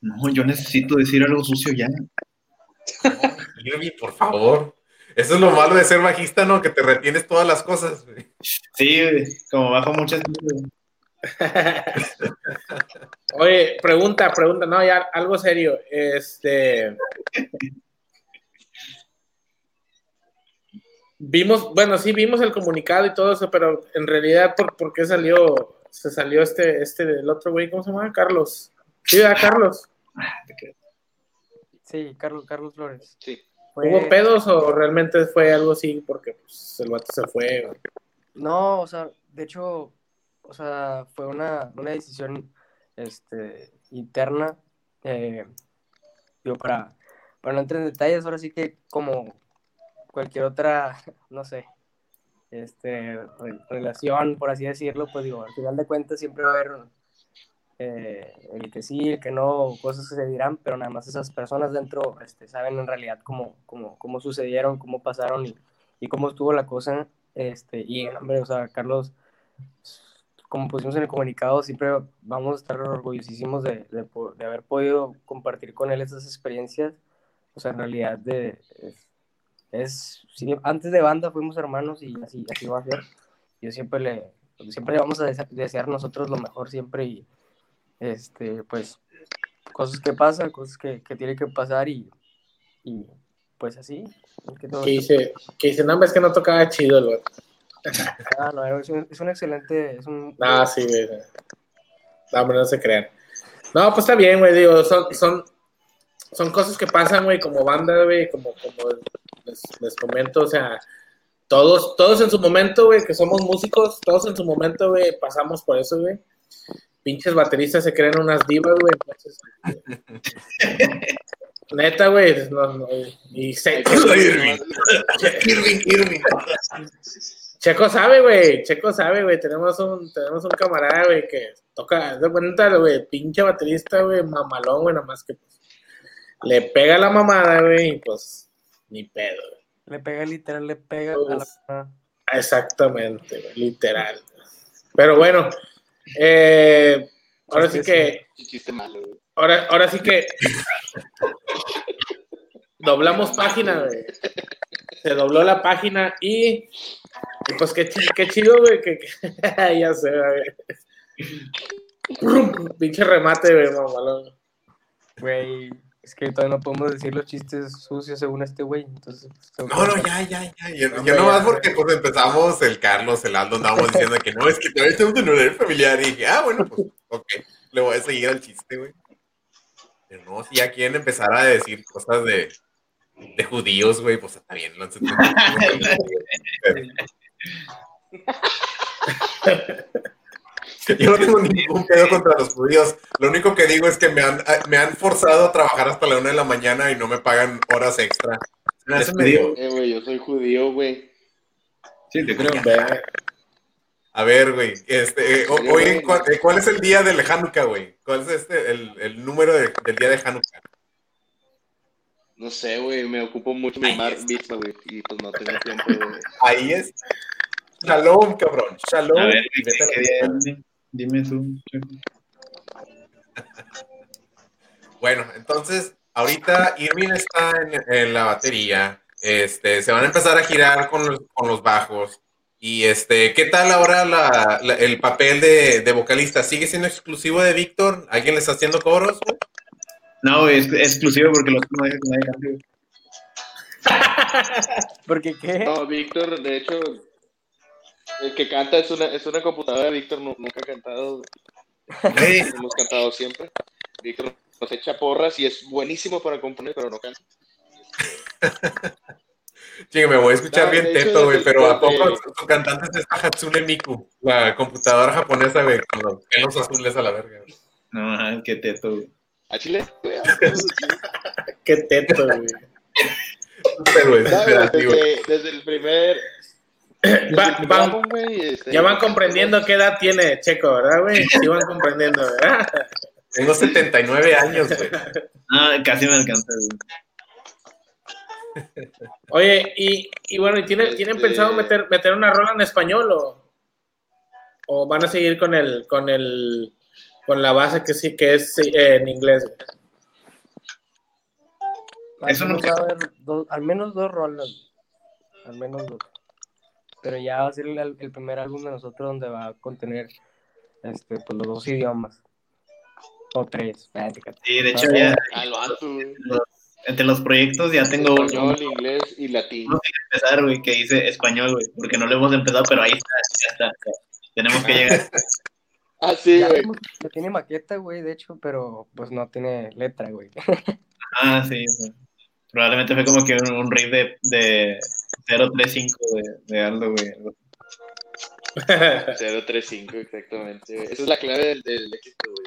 No, yo necesito decir algo sucio ya. Irving, por favor. Eso es lo malo de ser bajista, ¿no? Que te retienes todas las cosas, güey. Sí, güey, como bajo muchas Oye, pregunta, pregunta, no, ya algo serio. Este. Vimos, bueno, sí vimos el comunicado y todo eso, pero en realidad, ¿por, por qué salió, se salió este, este del otro güey, ¿cómo se llama? Carlos. Sí, ¿verdad, Carlos? Sí, Carlos, Carlos Flores. Sí. Fue- ¿Hubo pedos o realmente fue algo así porque pues, el vato se fue? No, o sea, de hecho, o sea, fue una, una decisión este, interna. eh, digo, para, para no entrar en detalles, ahora sí que como cualquier otra, no sé, este, re- relación, por así decirlo, pues digo, al final de cuentas siempre va a haber eh, el que sí, el que no, cosas que se dirán, pero nada más esas personas dentro este, saben en realidad cómo, cómo, cómo sucedieron, cómo pasaron y, y cómo estuvo la cosa. Este, y, hombre, o sea, Carlos, como pusimos en el comunicado, siempre vamos a estar orgullosísimos de, de, de haber podido compartir con él esas experiencias. O sea, en realidad, de, es, es- antes de banda fuimos hermanos y así, así va a ser. Yo siempre le, siempre le vamos a dese- desear nosotros lo mejor siempre y, este, pues, cosas que pasan, cosas que, que tienen que pasar y, y pues así. que dice, que dice, no, es que no tocaba chido, el vato. Ah, no, es un, es un excelente, es un, Ah, sí, güey. No, hombre, no se crean. No, pues está bien, güey, digo, son, son, son cosas que pasan, güey, como banda, güey, como, como les, les comento, o sea, todos, todos en su momento, güey, que somos músicos, todos en su momento, güey, pasamos por eso, güey. Pinches bateristas se creen unas divas, güey, entonces. Neta, güey, no, no, y se, Irving, Irving, Irving. Checo sabe, güey. Checo sabe, güey. Tenemos un, tenemos un camarada, güey, que toca, de cuenta, güey, pinche baterista, güey, mamalón, güey, nomás que pues, le pega la mamada, güey, y pues, ni pedo, güey. le pega literal, le pega a la Pues, Exactamente, güey, literal. Pero bueno, eh, ahora sí que, Chiste malo, güey. ahora, ahora sí que doblamos página, güey. Se dobló la página y, y pues qué, chi- qué chido, güey, que, que- ya sé, güey. Pinche remate, güey, mamalón. Güey, es que todavía no podemos decir los chistes sucios según este güey, entonces... No, no, ya, ya, ya. Yo, No, yo ya, nomás ya. porque pues empezamos el Carlos, el Aldo, andábamos diciendo que no, es que todavía estamos en horario familiar. Y dije, ah, bueno, pues, ok, le voy a seguir al chiste, güey. Pero no, si ya quieren empezar a decir cosas de, de judíos, güey, pues está bien. No sé, Yo no tengo ningún pedo contra los judíos. Lo único que digo es que me han, me han forzado a trabajar hasta la una de la mañana y no me pagan horas extra. Me hace medio- Eh, güey, yo soy judío, güey. Sí, te creo. A ver, güey, este, eh, hoy, ¿cuál, eh, cuál es el día del Hanukkah, güey? ¿Cuál es este, el, el número de- del día de Hanukkah? No sé, güey, me ocupo mucho mi mar pizza, güey, y pues no tengo tiempo de... Ahí es. Shalom, cabrón. Shalom. A ver. Dime tú. Bueno, entonces, ahorita Irving está en, en la batería. Este, se van a empezar a girar con los, con los bajos. Y este, ¿qué tal ahora la- la- el papel de, de vocalista? ¿Sigue siendo exclusivo de Víctor? ¿Alguien le está haciendo coros? güey? No, es es exclusivo porque los no deja que nadie cante. güey. ¿Por qué qué? No, Víctor, de hecho, el que canta es una, es una computadora, Víctor nu- nunca ha cantado, hemos cantado siempre. Víctor nos echa porras y es buenísimo para componer, pero no canta. Chingue, me voy a escuchar No, bien de teto, güey, pero ¿a poco desde- su, cantante es esta Hatsune Miku? La computadora japonesa, güey, con los pelos azules a la verga. güey. No, ajá, qué teto, güey. ¿A Chile? güey, Qué teto, güey. desde, desde el primer. Va- van- este, Ya van comprendiendo qué edad tiene Checo, ¿verdad, güey? Sí van comprendiendo, ¿verdad? Tengo 79 años, güey. Ah, casi me alcanza, güey. Oye, y, y bueno, ¿y tienen, ¿tienen Este- pensado meter, meter una rola en español o, o van a seguir con el, con el, con la base que sí que es eh, en inglés? Eso nunca- va a haber dos- al menos dos rolas. Al menos dos. Pero ya va a ser el, el primer álbum de nosotros donde va a contener este, pues, los dos idiomas. O tres. Ah, fíjate. Sí, de hecho, ya vato, güey. entre los proyectos ya tengo uno Español, inglés y latín. que empezar, güey, que dice español, güey, porque no lo hemos empezado, pero ahí está, ya está. ya. Tenemos que llegar. Ah, sí, Ya güey. tiene maqueta, güey, de hecho, pero pues no tiene letra, güey. Ah, sí, güey. Probablemente fue como que un, un riff de, de 035 de, de Aldo, güey. 035, exactamente. güey. Esa es la clave del, del éxito, güey.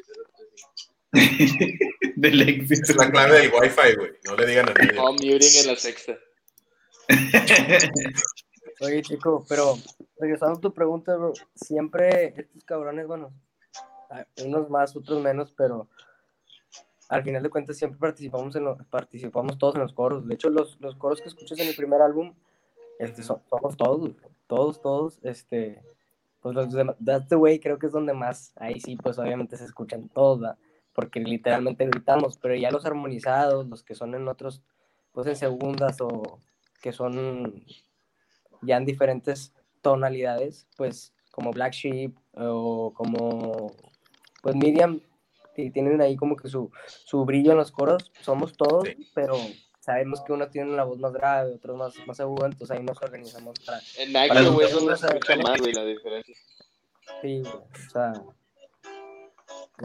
035. Del éxito. Es la clave del Wi-Fi, güey. No le digan a nadie. Oh, muting en la sexta. Oye, chico, pero regresando a tu pregunta, bro, siempre estos cabrones, bueno, unos más, otros menos, pero al final de cuentas siempre participamos en lo- participamos todos en los coros. De hecho, los, los coros que escuchas en el primer álbum, este, somos todos, todos, todos, este, pues los de That's the Way creo que es donde más, ahí sí, pues obviamente se escuchan todos, ¿verdad? porque literalmente gritamos, pero ya los armonizados, los que son en otros, pues en segundas o que son ya en diferentes tonalidades, pues como Black Sheep o como pues Miriam, y tienen ahí como que su, su brillo en los coros, somos todos, Sí. pero sabemos que uno tiene una voz más grave, otro más, más aguda, entonces ahí nos organizamos para, En Nike, güey, es los- donde se escucha más, güey, la diferencia. sí, güey, o sea,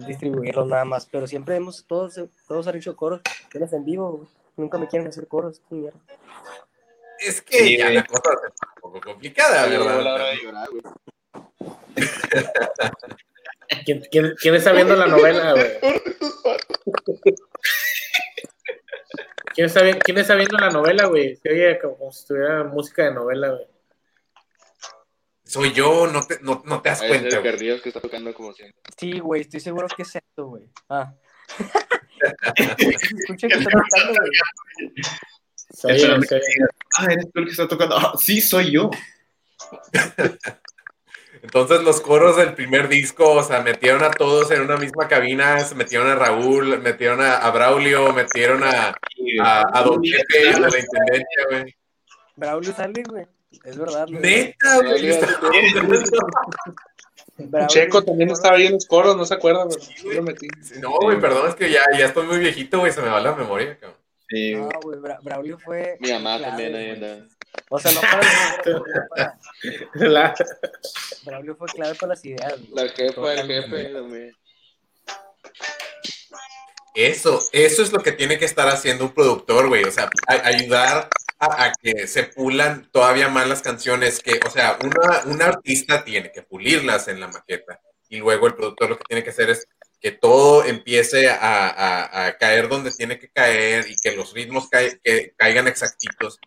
distribuirlos nada más, pero siempre hemos, todos, todos han hecho coros, tienes en vivo, güey. nunca me quieren hacer coros, esta mierda. Es que Sí, ya la cosa es un poco complicada, llegó la hora ¿verdad? de llorar, güey. ¿Quién, quién, quién está viendo la novela, güey? ¿Quién está, vi- quién está viendo la novela, güey? Se oye como si estuviera música de novela, güey. Soy yo, no te, no, no te das es cuenta, el güey. Carrillos que está tocando como siempre. Sí, güey, estoy seguro que es esto, güey. Ah. Escucha que está tocando, güey. Ah, eres tú el que está tocando. Ah, sí, soy yo. Entonces los coros del primer disco, o sea, metieron a todos en una misma cabina, se metieron a Raúl, metieron a, a Braulio, metieron a, a, a Don Pepe, de la Intendencia, güey. Braulio sale, güey. Es verdad, güey. Neta, güey. Braulio, Checo también estaba ahí en los coros, no se acuerda, güey. Yo lo metí. No, güey, perdón, es que ya, ya estoy muy viejito, güey, se me va la memoria, cabrón. Sí, No, güey, Bra- Braulio fue. Mi mamá clave, también ahí güey. O sea, no para, no para- la- Braulio fue clave para las ideas. La jefa, el jefe también. Eso, eso es lo que tiene que estar haciendo un productor, güey. O sea, a- ayudar a, a que se pulan todavía más las canciones. Que, o sea, una, un artista tiene que pulirlas en la maqueta. Y luego el productor lo que tiene que hacer es que todo empiece a, a- a caer donde tiene que caer y que los ritmos cae- que caigan exactitos.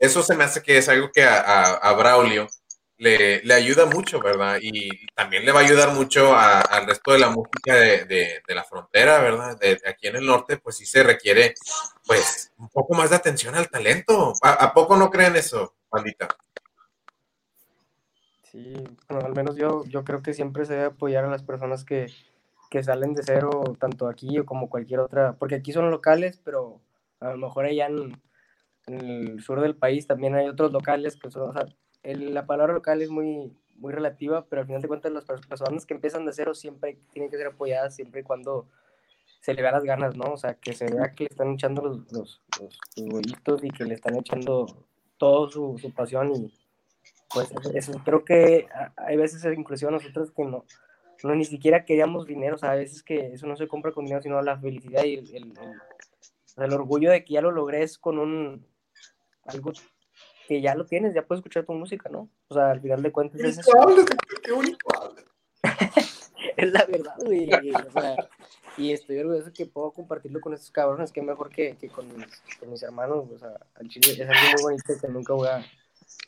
Eso se me hace que es algo que a, Braulio le, ayuda mucho, ¿verdad? Y también le va a ayudar mucho al resto de la música de, de- la frontera, ¿verdad? De, aquí en el norte, pues sí se requiere, pues, un poco más de atención al talento. ¿A, poco no creen eso, pandita? Sí, bueno, al menos yo, yo creo que siempre se debe apoyar a las personas que, que salen de cero, tanto aquí o como cualquier otra, porque aquí son locales, pero a lo mejor allá en el sur del país también hay otros locales que son, o sea, el- la palabra local es muy, muy relativa, pero al final de cuentas las pers- personas que empiezan de cero siempre tienen que ser apoyadas siempre y cuando se le vean las ganas, ¿no? O sea, que se vea que le están echando los, los, los, y que le están echando todo su, su pasión y pues eso, creo que hay veces inclusive nosotros que no, no ni siquiera queríamos dinero, o sea, a veces que eso no se compra con dinero, sino la felicidad y el, el- el- el orgullo de que ya lo logré es con un algo que ya lo tienes, ya puedes escuchar tu música, ¿no? O sea, al final de cuentas es, eso, Qué bonito es la verdad, güey. O sea, Y estoy orgulloso que puedo compartirlo con estos cabrones, que mejor que, que con, mis, con mis hermanos, o sea, al chile es algo muy bonito que nunca voy a,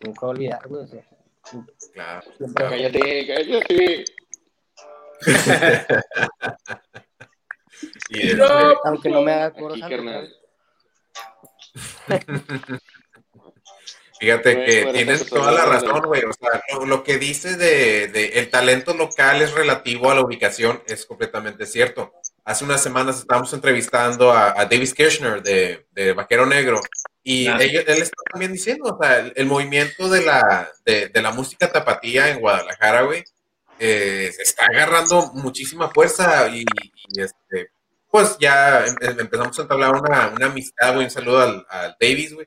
nunca voy a olvidar, güey, o sea, Claro. siempre- Cállate, cállate. Y No. aunque no me haga coro Aquí, santo, carnal. ¿sabes? Fíjate Güey, que tienes toda la razón, güey. O sea, lo, lo que dices de, de el talento local es relativo a la ubicación es completamente cierto. Hace unas semanas estábamos entrevistando a, a Davis Kirshner de, de Vaquero Negro y Ah. ellos- él está también diciendo, o sea, el, el movimiento de la, de, de la música tapatía en Guadalajara, güey, eh, se está agarrando muchísima fuerza y, y, este, pues ya em- em- empezamos a entablar una, una amistad, güey, un saludo al, al Davis, güey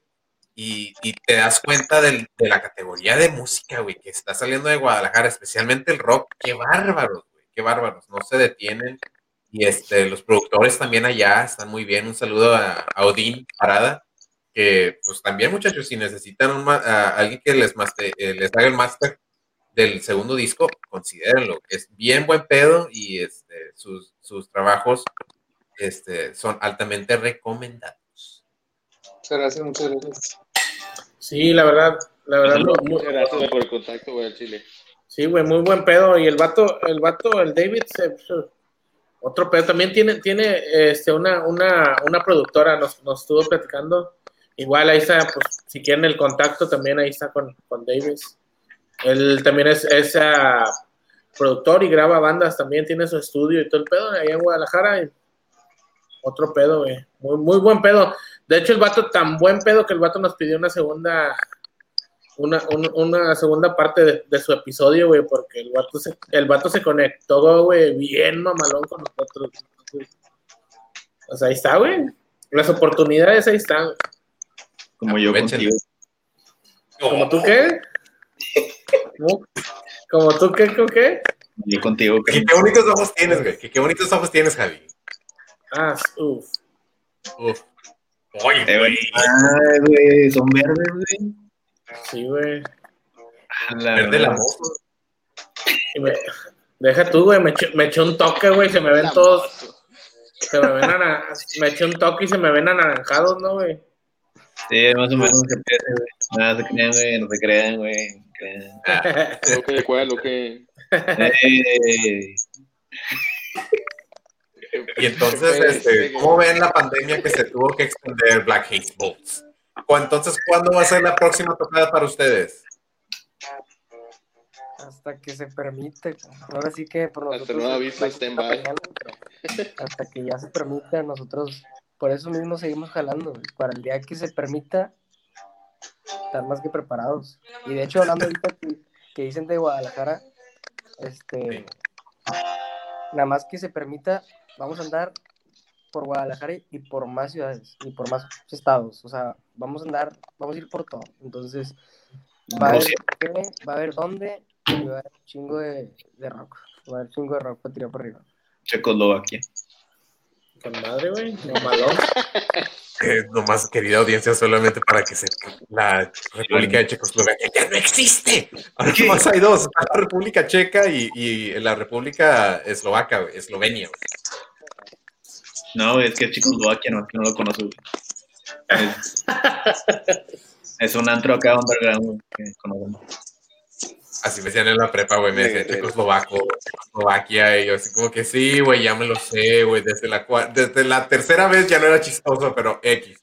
y, te das cuenta del- de la categoría de música, güey, que está saliendo de Guadalajara, especialmente el rock. Qué bárbaros, güey, qué bárbaros. No se detienen. Y este, los productores también allá están muy bien. Un saludo a, a Odín Parada, que pues también, muchachos, si necesitan un a alguien que les, maste- eh, les haga el máster del segundo disco, considérenlo. Es bien buen pedo y este, sus, sus trabajos este, son altamente recomendados. Muchas gracias, muchas gracias. Sí, la verdad, la verdad, muy- muy- Muchas gracias por el contacto, güey, al Chile. sí, güey, muy buen pedo. Y el vato, el vato, el David, se- otro pedo. También tiene, tiene este, una, una, una productora, nos, nos estuvo platicando. Igual ahí está, pues, si quieren el contacto, también ahí está con, con Davis. Él también es, es ah, productor y graba bandas, también tiene su estudio y todo el pedo ahí en Guadalajara. y otro pedo, güey. Muy, muy buen pedo. De hecho, el vato tan buen pedo que el vato nos pidió una segunda, una, un- una segunda parte de, de su episodio, güey, porque el vato se, el vato se conectó, güey, bien mamalón con nosotros. O sea, ahí está, güey. Las oportunidades ahí están. Como yo contigo. ¿Como tú qué? ¿Cómo? ¿Como tú qué, con qué? Yo contigo. Qué, qué bonitos ojos tienes, güey. Qué, qué bonitos ojos tienes, Javi. Ah, uff. Uf. Oye, Eh, güey. Ay, güey, son verdes, güey. Sí, güey. A la Verde la moto. Deja tú, güey, me eché, me eché un toque, güey, se me ven todos, se me ven ana- me eché un toque y se me ven anaranjados, ¿no, güey? Sí, más o menos se pierde, güey. Nada se crean, güey, no se crean, güey. no se crean. Lo que, ¿cuál? Lo que. Y entonces, este, ¿cómo ven la pandemia que se tuvo que extender Black Haze Bolts? O entonces, ¿cuándo va a ser la próxima tocada para ustedes? hasta que se permite. Ahora sí que por Hasta nosotros. aviso, Hasta que ya se permita, nosotros por eso mismo seguimos jalando. Para el día que se permita, estar más que preparados. Y de hecho, hablando ahorita que, que dicen de Guadalajara, este. Nada más que se permita, vamos a andar por Guadalajara y por más ciudades y por más estados. O sea, vamos a andar, vamos a ir por todo. Entonces, va a haber, qué, va a haber dónde y va a haber un chingo de, de rock. Va a haber un chingo de rock para tirar por arriba. Checoslovaquia. Con madre, güey, no malón. Eh, nomás, querida audiencia, solamente para que se... La República de Checoslovaquia ya no existe. Ahora ¿Qué? nomás hay dos. La República Checa y, y la República Eslovaca, güey, Eslovenia. No, es que Checoslovaquia no, es que no lo conozco. Es, es un antro acá underground, güey, que conocemos. Así me decían en la prepa, güey, me decían. Checoslovaco, Checoslovaquia, y yo así como que sí, güey, ya me lo sé, güey, desde la, desde la tercera vez ya no era chistoso, pero X.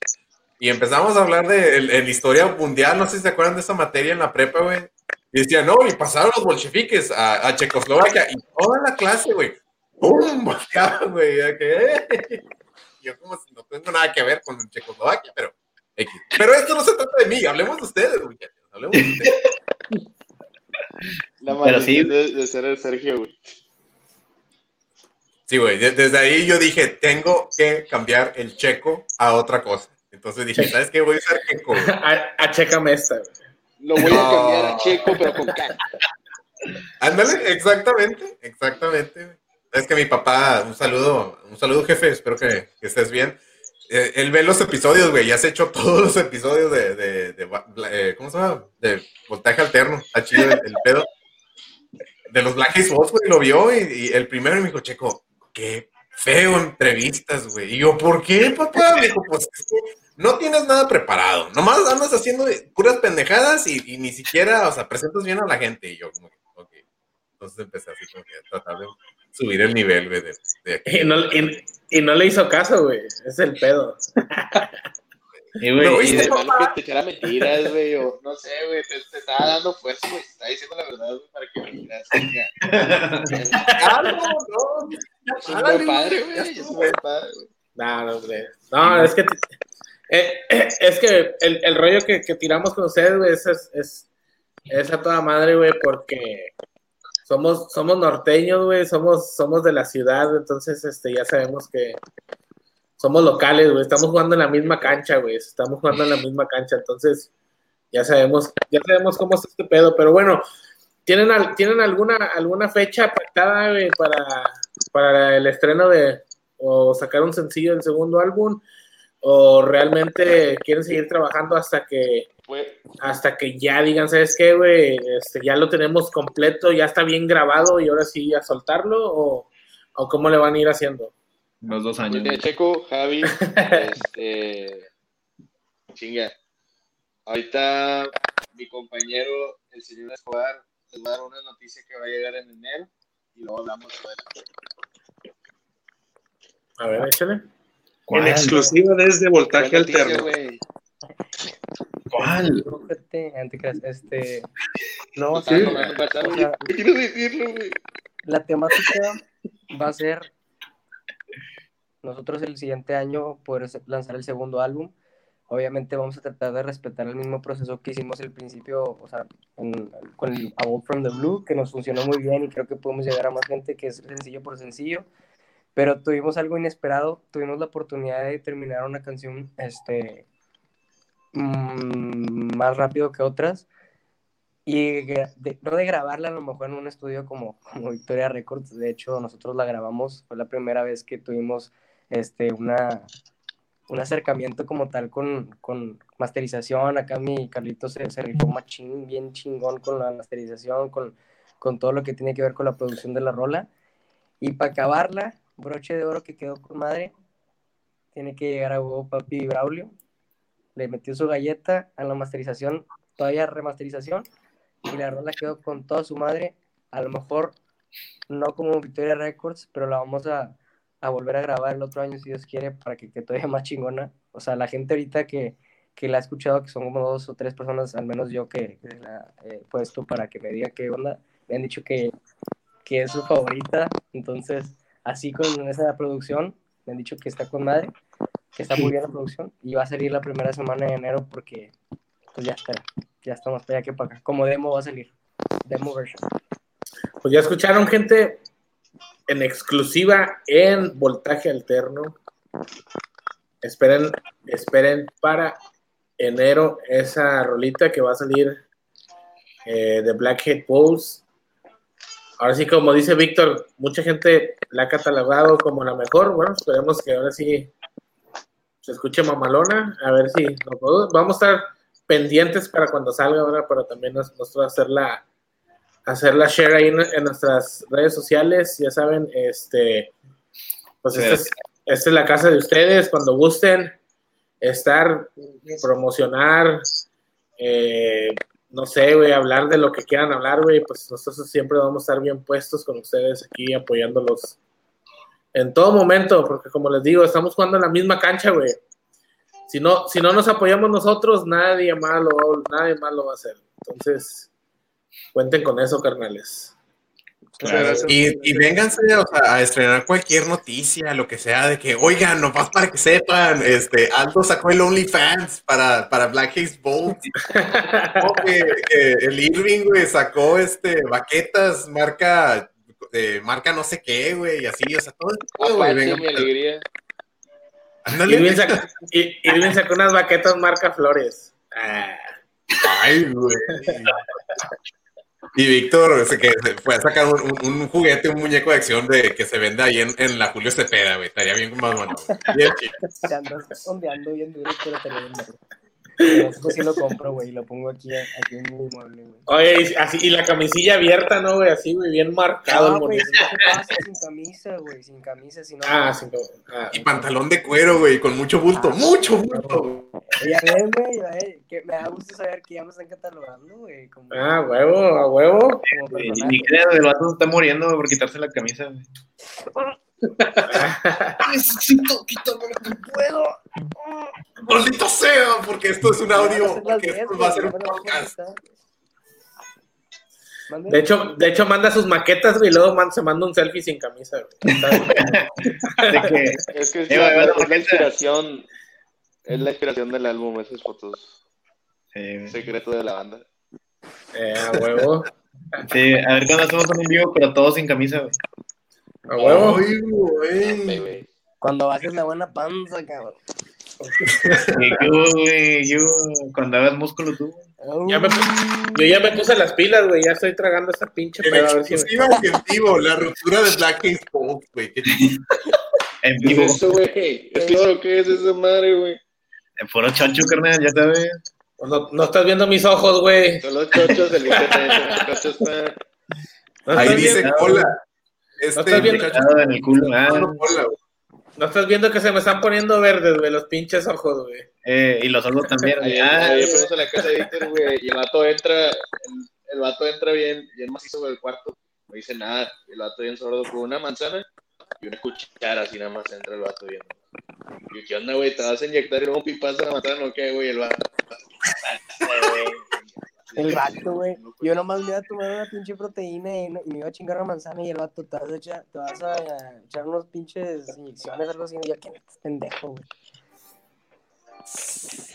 Y empezamos a hablar de el- el historia mundial, no sé si se acuerdan de esa materia en la prepa, güey. Y decían, no, y pasaron los bolcheviques a, a Checoslovaquia, y toda la clase, güey, ¡pum! volteaban, güey, "Eh". Yo como si no tengo nada que ver con Checoslovaquia, pero X. Pero esto no se trata de mí, hablemos de ustedes, muchachos, hablemos de ustedes. La Pero sí. de, de ser el Sergio, güey. Sí, güey, de- desde ahí yo dije, tengo que cambiar el checo a otra cosa. Entonces dije, ¿sabes qué? Voy a usar checo. güey. A, a chécame esta, güey. Lo voy a cambiar a Checo, pero con K. Ándale, exactamente, exactamente. Es que mi papá, un saludo, un saludo, jefe, espero que, que estés bien. Eh, él ve los episodios, güey, ya has hecho todos los episodios de, eh, ¿cómo se llama? De voltaje alterno, está chido el, pedo. De los Black Eyed güey, lo vio y, el primero me dijo, Checo, ¿qué feo entrevistas, güey. Y yo, ¿por qué, papá? Me dijo, pues no tienes nada preparado. Nomás andas haciendo puras pendejadas y, y ni siquiera, o sea, presentas bien a la gente. Y yo, como que. Entonces empecé así como que a tratar de subir el nivel, güey, de, de aquí. Y no, y- y no le hizo caso, güey. Es el pedo. Y, güey, No, y de- Hermano, que te echara mentiras, güey, o no sé, güey, te, te estaba dando fuerza, güey, te estaba diciendo la verdad, güey, para que me dijeras. Ah, no, no. Es un buen padre, güey, es un buen padre, güey. No, no, hombre. No, es que. eh, eh, es que el, el rollo que, que tiramos con ustedes, güey, es, es, es a toda madre, güey, porque somos, somos norteños, güey, somos, somos de la ciudad, entonces este, ya sabemos que somos locales, güey, estamos jugando en la misma cancha, güey, estamos jugando en la misma cancha, entonces ya sabemos, ya sabemos cómo es este pedo, pero bueno, ¿tienen, ¿tienen alguna, alguna fecha pactada, güey, para, para el estreno de, o sacar un sencillo del segundo álbum, o realmente quieren seguir trabajando hasta que Hasta que ya digan, ¿sabes qué, güey? Este, ya lo tenemos completo, ya está bien grabado y ahora sí a soltarlo, o, o cómo le van a ir haciendo. Los dos pues, años. de Checo, Javi, este, chinga. Ahorita mi compañero, el señor Escobar, les va a dar una noticia que va a llegar en enero y luego hablamos de A ver, échale. En exclusiva desde Voltaje noticia, Alterno. güey. ¿Cuál? Fíjate, antes que este, no, sí, tomando un WhatsApp, o güey. sea, No quiero decirlo, güey. la temática va a ser nosotros el siguiente año poder lanzar el segundo álbum. Obviamente vamos a tratar de respetar el mismo proceso que hicimos al principio, o sea, en- con el A Walk from the Blue, que nos funcionó muy bien y creo que podemos llegar a más gente que es sencillo por sencillo. Pero tuvimos algo inesperado, tuvimos la oportunidad de terminar una canción este, mm, más rápido que otras. Y de- no de grabarla a lo mejor en un estudio como, como Victoria Records, de hecho nosotros la grabamos, fue la primera vez que tuvimos este, una, un acercamiento como tal con, con masterización, acá mi Carlito se, se rifó machín, bien chingón con la masterización, con, con todo lo que tiene que ver con la producción de la rola, y para acabarla, broche de oro que quedó con madre, tiene que llegar a huevo Papi Braulio, le metió su galleta a la masterización, todavía remasterización, y la rola quedó con toda su madre. A lo mejor no como Victoria Records, pero la vamos a, a volver a grabar el otro año si Dios quiere para que quede todavía más chingona. O sea, la gente ahorita que, que la ha escuchado, que son como dos o tres personas, al menos yo que, que la he puesto para que me diga qué onda, me han dicho que, que es su favorita. Entonces, así con esa producción, me han dicho que está con madre, que está muy bien la producción y va a salir la primera semana de enero porque pues ya está, ya estamos para allá que para acá. Como demo va a salir, demo version. Pues ya escucharon, gente, en exclusiva en Voltaje Alterno. Esperen, esperen para enero esa rolita que va a salir eh, de Blackhead Bulls. Ahora sí, como dice Víctor, mucha gente la ha catalogado como la mejor. Bueno, esperemos que ahora sí se escuche mamalona. A ver si nos vamos a estar pendientes para cuando salga ahora, para también nos- nosotros hacer la, hacer la share ahí en, en nuestras redes sociales. Ya saben, este, pues esta es, es la casa de ustedes. Cuando gusten estar, promocionar, eh, no sé, güey, hablar de lo que quieran hablar, güey, pues nosotros siempre vamos a estar bien puestos con ustedes aquí apoyándolos en todo momento, porque como les digo, estamos jugando en la misma cancha, güey. Si no, si no nos apoyamos nosotros, nadie más lo, va- nadie más lo va a hacer. Entonces, cuenten con eso, carnales. Claro. Y, y vénganse o sea, a estrenar cualquier noticia, lo que sea, de que, oigan, nomás para que sepan, este, Aldo sacó el OnlyFans para, para Black Haze Bolt. O que, que el Irving, güey, sacó este, baquetas, marca, eh, marca no sé qué, güey, y así, o sea, todo el pedo, güey, Apache, venga, mi alegría. ándale. Irving sacó, Irving sacó unas baquetas marca Flores. Ah, Ay, güey. Y Víctor se, que fue a sacar un, un- un juguete, un muñeco de acción de que se vende ahí en, en la Julio Cepeda, güey. Estaría bien más bueno. Bien chido. Ondeando bien duro, pero te lo Esto sí lo compro, güey, y lo pongo aquí, aquí en mi mueble, güey. Oye, y, así, y la camisilla abierta, ¿no, güey? Así, güey, bien marcado No, el güey, monito. ¿qué te pasa sin camisa, güey? Sin camisa, si no. Ah, sí, no. Ah, Y pantalón de cuero, güey, con mucho bulto, mucho bulto. Ya ves, güey, ya ves, que me da gusto saber que ya me están catalogando, güey. Como, ah, huevo, a huevo. como Y ni creo, el vato se está muriendo por quitarse la camisa, güey. Necesito quitarme lo que puedo. Maldito sea, porque esto es un audio, porque 10, esto va a ser un podcast. De hecho, de hecho, manda sus maquetas, y luego man- se manda un selfie sin camisa. De que, Es que es, Eh, la, bueno, la inspiración. Es la inspiración del álbum, esas fotos. Sí. Secreto de la banda. Eh, a huevo. Sí, a ver cuando hacemos un en vivo, pero todos sin camisa, güey. A huevo. Ay, güey. Cuando bajes la buena panza, cabrón. ¿Qué qué hubo, güey? ¿Qué hubo? Cuando hagas músculo tú, güey. Ya me, yo ya me puse las pilas, güey. Ya estoy tragando esta pinche En pedo. A ver si me... vivo, la ruptura de Black Bolt, güey. En ¿Qué vivo. es eso, güey? ¿Es claro que es esa madre, güey? En puro choncho, carnal, ya sabes. No, no estás viendo mis ojos, güey. Son los chochos del internet. Los chochos para... No Ahí dice viendo, cola. No Este estás viendo- en el culo. Ah, no estás viendo que se me están poniendo verdes, güey, los pinches ojos, güey. eh, y los ojos también. güey. Ah, a la casa de Víctor, güey, y el vato entra, el, el vato entra bien, bien macizo del cuarto, no dice nada, el vato bien sordo con una manzana y una cuchara, así nada más entra el vato bien. Y yo, ¿qué onda, güey? ¿Te vas a inyectar y luego un pipazo a la manzana o qué, güey? El vato. El vato, güey. Yo nomás me iba a tomar una pinche proteína y, y me iba a chingar una manzana y el vato te vas a echar, te vas a echar unos pinches inyecciones, algo así. Y yo, ¿qué pendejo, güey?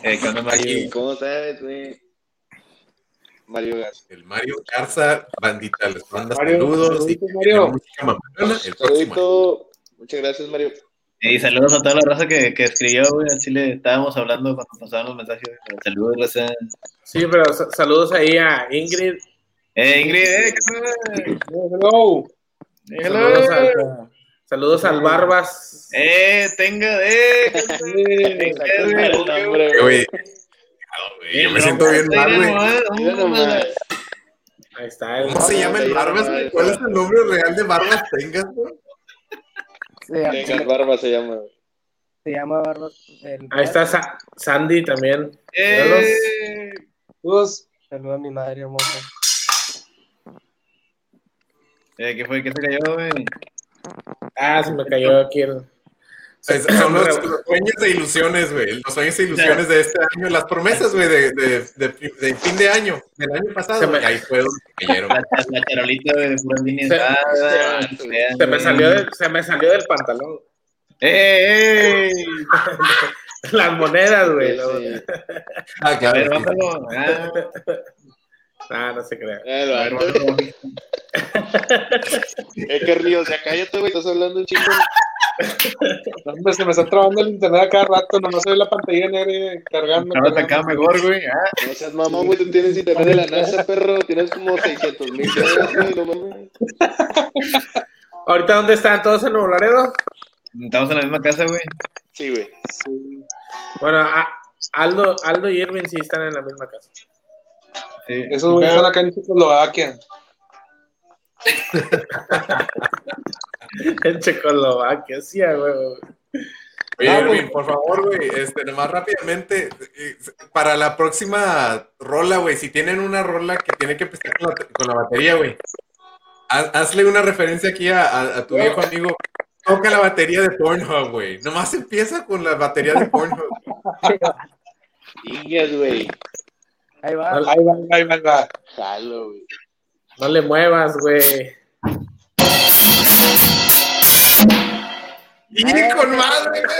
eh, ¿qué onda, Mario? ¿Y ¿Cómo sabes, güey? Mario Gas. El Mario Garza, bandita, les manda Mario, saludos. Y saluditos, Mario. música mamalona el próximo. Saludito. Muchas gracias, Mario. Y saludos a toda la raza que, que escribió, güey. Así le estábamos hablando cuando pasaban los mensajes. Saludos, raza. Sí, pero sa- saludos ahí a Ingrid. Eh, Ingrid, eh, ¿qué tal? Hello. Saludos, al, saludos al Barbas. Eh, tenga, eh. Eh, güey. Yo me siento bien mal, güey. Ahí está. El ¿Cómo se llama el Barbas? ¿Cuál es el nombre real de Barbas Tengas, güey? Se, Venga, Barba se llama. se llama Barros. el- Ahí está Sa- Sandy también. Eh, Saludos. Saluda a mi madre hermosa. eh, ¿Qué fue? ¿Qué se cayó, güey? Ah, se me cayó aquí el. Es- Son los, los sueños e ilusiones, güey. Los sueños e ilusiones de este año. Las promesas, güey, de, de, de, de fin de año. Del año pasado. Se me- y ahí fue donde cayeron. La, la charolita, de. Se- Se me salió del, se me salió del pantalón. ¡Eh, eh! Las monedas, güey. Sí, luego- sí. Ah, A claro. ver, sí. bájalo. Ah, Ah, no se crea. Eh, a ver. Eh, que ríos, ya cállate, güey, estás hablando un chingo. Hombre, se me está trabando el internet a cada rato, nomás se ve la pantalla negra cargando. Ahora te cargando. acaba mejor, güey. Ah, No seas mamón, güey, tú tienes internet de la NASA, perro. Tienes como 600 mil pesos, güey, no mames. ¿Ahorita dónde están? ¿Todos en Nuevo Laredo? estamos en la misma casa, güey. Sí, güey. Bueno, a- Aldo, Aldo y Irving sí están en la misma casa. Sí. Esos güeyes están acá en Checoslovaquia. En Checoslovaquia, sí, huevo. Oye, Ah, Irving, por favor, güey, este, nomás rápidamente, eh, para la próxima rola, güey, si tienen una rola que tiene que empezar con la, con la batería, güey, haz- hazle una referencia aquí a, a- a tu viejo amigo. Toca la batería de Pornhub, güey. Nomás empieza con la batería de Pornhub. Ingas, güey. Ahí va. Ahí va, ahí va, ahí va. Jalo, güey. No le muevas, güey. ¡Y con madre, güey!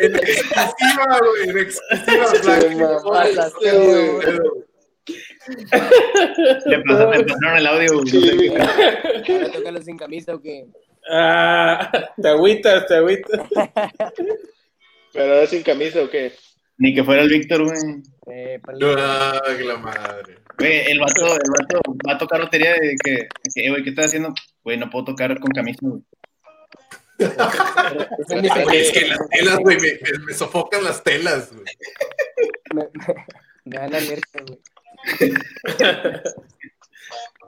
En exclusiva, güey, en exclusiva. Le pasaron, el audio. Sí. Ahora tócalo sin camisa o qué. Ah, te agüitas, te agüitas. Pero ahora sin camisa o qué? Ni que fuera el Víctor, güey. Eh, palito. Ay, la madre. Güey, el vato, el vato va a tocar lotería de que, de que, eh, güey, ¿qué estás haciendo? Güey, no puedo tocar con camisa, güey. Es que las telas, güey, me, me- me sofocan las telas, güey. Me, me, dan alergia, güey.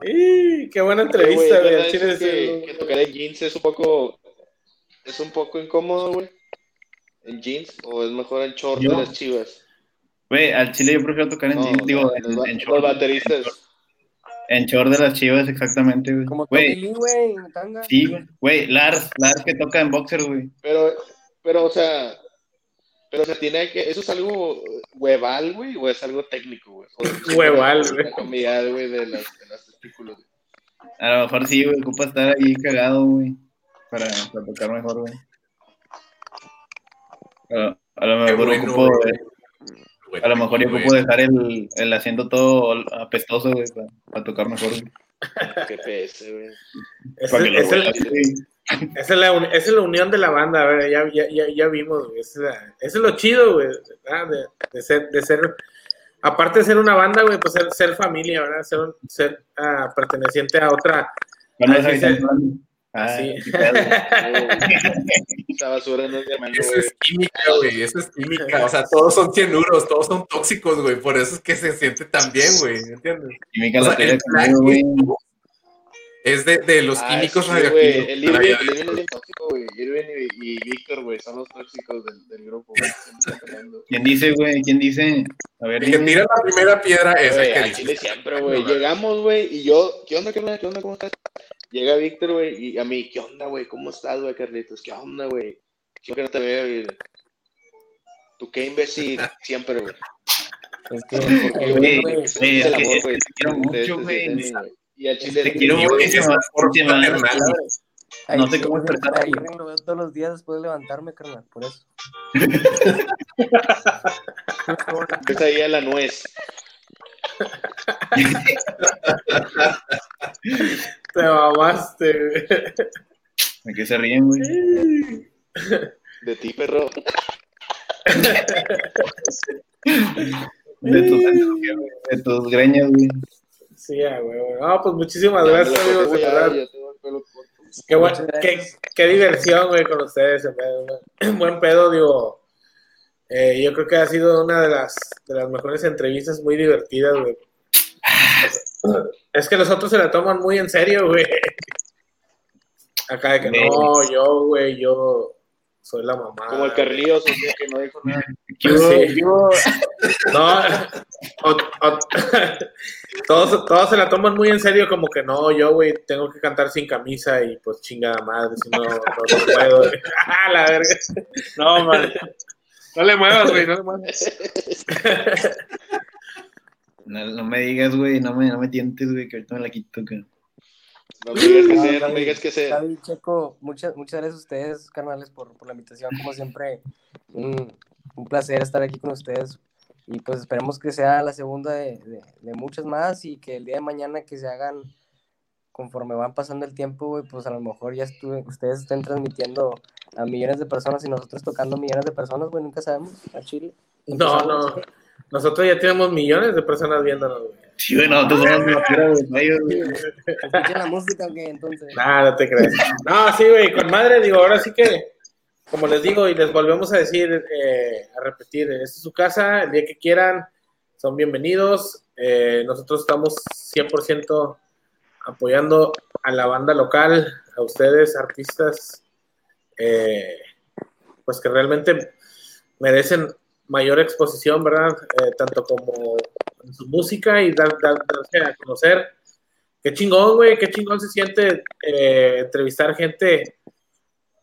¡Y! ¡Qué buena entrevista, güey! ¿verdad al chile es que, que tocar en jeans es un poco es un poco incómodo, güey? ¿En jeans? ¿O es mejor en short Yo- de las chivas? Güey, al chile yo prefiero tocar en No, jeans, digo, no, en, los, en los short. bateristas. En short de las chivas, exactamente, güey. Como Tommy Güey, Lee, güey, en tanga. sí, güey. Güey, Lars, Lars que toca en boxer, güey. Pero, pero, o sea, pero se tiene que, ¿eso es algo hueval, güey? ¿O es algo técnico, güey? Hueval, güey. La comida, güey, de las, de las testículos. güey. A lo mejor sí, güey, ocupa estar ahí cagado, güey. Para, para tocar mejor, güey. A, a lo mejor bueno, ocupo, güey. a lo mejor yo Güey. ocupo dejar el, el asiento todo apestoso, güey, para, para tocar mejor, güey. Qué güey. Es, es el- huelas, güey. esa es la, es la unión de la banda, a ver, ya, ya, ya, ya vimos, güey. Esa es la- Eso es lo chido, güey, de, de ser, de ser, aparte de ser una banda, güey, pues ser, ser familia, ¿verdad? Ser, un- ser ah, perteneciente a otra. ¿Cuándo Así? Ah, Sí. qué pedo. Esa basura no es Eso es química, güey, eso es química. O sea, todos son cianuros, todos son tóxicos, güey. Por eso es que se siente tan bien, güey. ¿me ¿Entiendes? Química O la sea, el güey. Es de, de los Ah, químicos sí, radioactivos. El Irving, el Irving es bien tóxico, güey. Irving y, y Víctor, güey, son los tóxicos del, del grupo, güey. ¿Quién dice, güey? ¿Quién dice? A ver, El que tira la primera piedra es Güey, el que dice. Chile siempre, güey. Llegamos, güey, y yo, ¿qué onda, carnal? ¿Qué onda? ¿Cómo estás? Llega Víctor, güey, y a mí, ¿qué onda, güey? ¿Cómo estás, güey, Carlitos? ¿Qué onda, güey? Yo que no te veo, güey. Tú qué imbécil, siempre, güey. Es que, te quiero mucho, güey. Y al Chile Te quiero mucho. Ay, No sé cómo güey, expresarlo, a güey. Irving lo veo todos los días después de levantarme, carnal, por eso. Es ahí a la nuez. Te mamaste, güey. ¿De qué se ríen, güey? De ti, perro. De tus, de tus greñas, güey. Sí, ah, güey. güey. No, pues muchísimas gracias, Ya, amigos. Qué, buen- qué, diversión, güey, con ustedes. Buen pedo, digo. Eh, yo creo que ha sido una de las, de las mejores entrevistas muy divertidas, güey. Es que los otros se la toman muy en serio, güey. Acá de que no, yo, güey, yo soy la mamá. Como el Carlillos, o sea, que no dijo nada. ¿Qué hubo? Sí. ¿Qué hubo? No, o- o- todos, todos se la toman muy en serio, como que no, yo, güey, tengo que cantar sin camisa y pues chingada madre, si no, no, no puedo. Ah, la verga. No, man. No le muevas, güey, no le muevas. No, no me digas, güey, no me, no me tientes, güey, que ahorita me la quito, que... No me digas que sea, no me digas que sea. Javi, Checo, muchas, muchas gracias a ustedes, carnales, por, por la invitación. Como siempre, un, un placer estar aquí con ustedes. Y pues esperemos que sea la segunda de, de- de muchas más y que el día de mañana que se hagan conforme van pasando el tiempo, güey, pues a lo mejor ya estuve, ustedes estén transmitiendo a millones de personas y nosotros tocando a millones de personas, güey, nunca sabemos, a Chile. No, no. Nosotros ya tenemos millones de personas viéndonos, güey. Sí, güey, nosotros somos basura, güey, no, güey. ¿Escuchan la música qué? Entonces, Nada, no te crees. No, sí, güey, con madre, digo, ahora sí que, como les digo y les volvemos a decir, eh, a repetir, esta es su casa, el día que quieran, son bienvenidos. Eh, nosotros estamos 100% apoyando a la banda local, a ustedes, artistas, eh, pues que realmente merecen mayor exposición, ¿verdad? Eh, tanto como su música y dar, dar- darse a conocer. Qué chingón, güey, qué chingón se siente eh, entrevistar gente,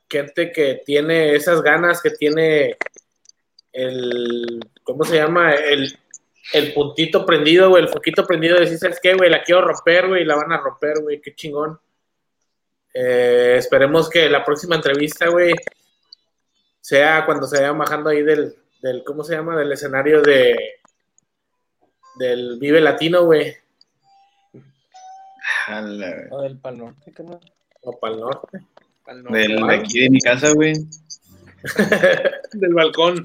gente que tiene esas ganas, que tiene el, ¿cómo se llama? El, el puntito prendido, güey, el foquito prendido de decir, ¿sabes qué, güey? La quiero romper, güey, la van a romper, güey, qué chingón. Eh, esperemos que la próxima entrevista, güey, sea cuando se vayan bajando ahí del, del, ¿cómo se llama? Del escenario de, del Vive Latino, güey, o del Pal Norte, carnal. o para el norte. Del, de aquí de mi casa, güey. Del balcón.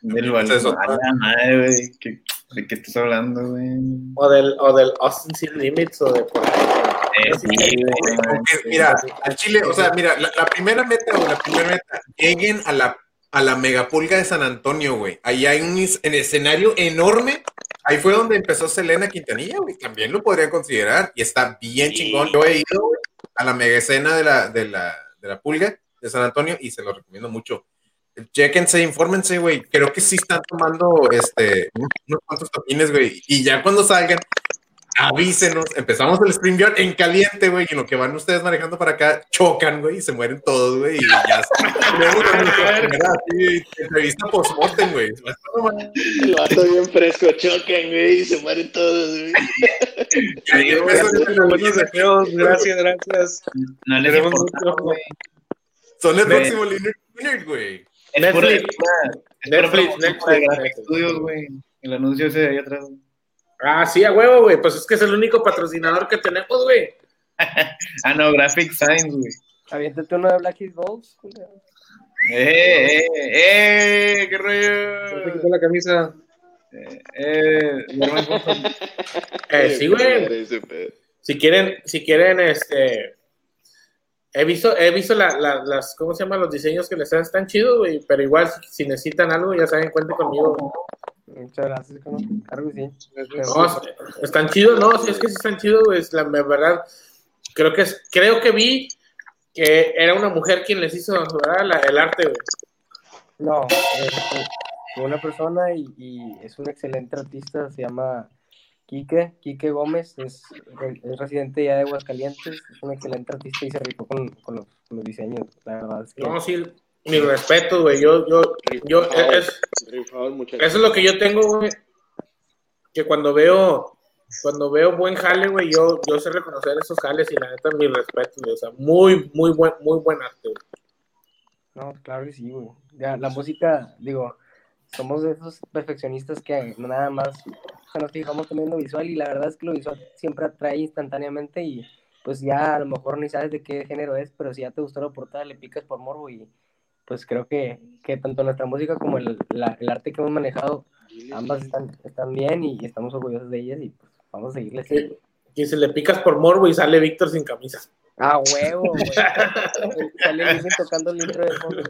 Del balcón. A la madre, güey. ¿Qué- ¿De qué estás hablando, güey? O del, o del Austin City Limits o de por. Eh, sí, güey, Aunque, mira, al Chile, o sea, mira, la, la primera meta o la primera meta, lleguen a la, a la megapulga de San Antonio, güey. Ahí hay un es- en escenario enorme. Ahí fue donde empezó Selena Quintanilla, güey. También lo podrían considerar. Y está bien chingón. Yo he ido, güey, a la mega escena de la, de la, de la pulga de San Antonio y se lo recomiendo mucho. Chéquense, infórmense, güey. Creo que sí están tomando este, unos cuantos toquines, güey. Y ya cuando salgan, avísenos. Empezamos el StreamYard en caliente, güey. Y en lo que van ustedes manejando para acá, chocan, güey, y se mueren todos, güey. Y ya. Así, entrevista post-mortem, güey. El vato bien fresco, chocan, güey, y se mueren todos, güey. Gracias, gracias. No güey. Son el próximo Leonard güey. Es Netflix. es Netflix, Netflix. Studios, güey. El anuncio ese de ahí atrás. Ah, sí, a huevo, güey. Pues es que es el único patrocinador que tenemos, güey. Ah, no, Graphic Signs, güey. Aviéntate uno de Black Balls. ¡Eh, eh, eh! ¡Qué Se rollo! quitó la camisa. Eh, eh. Eh, sí, güey. Si quieren, si quieren, este. He visto, he visto la- la- las, ¿cómo se llaman? Los diseños que les dan, están chidos, güey. Pero igual, si, si necesitan algo, ya saben, cuenten conmigo. Muchas gracias, ¿no? Sí. Están chidos, no, sí, es que sí están chidos, güey. La verdad. Creo que, es- creo que vi que era una mujer quien les hizo el arte, güey. No, es una persona y, y es un excelente artista, se llama Quique, Quique Gómez, es, es residente ya de Aguascalientes, es un excelente artista y se rifó con, con los, con los diseños, la verdad es que... No, sí, mi respeto, güey. Yo, yo, yo, es, Rifado, Eso es lo que yo tengo, güey. Que cuando veo, cuando veo buen jale, güey, yo, yo sé reconocer esos jales y la neta, mi respeto, güey. O sea, muy, muy buen, muy buen arte, güey. No, claro que sí, güey. Ya, la música, digo, somos de esos perfeccionistas que no nada más sea, nos fijamos también en lo visual y la verdad es que lo visual siempre atrae instantáneamente y pues ya a lo mejor ni sabes de qué género es, pero si ya te gustó la portada le picas por morbo y pues creo que, que tanto nuestra música como el, la- el arte que hemos manejado, ambas están, están bien y estamos orgullosos de ellas y pues vamos a seguirles. Sí. Y si le picas por morbo y sale Víctor sin camisa. Ah, huevo, güey. Sale Luis tocando el intro de fondo.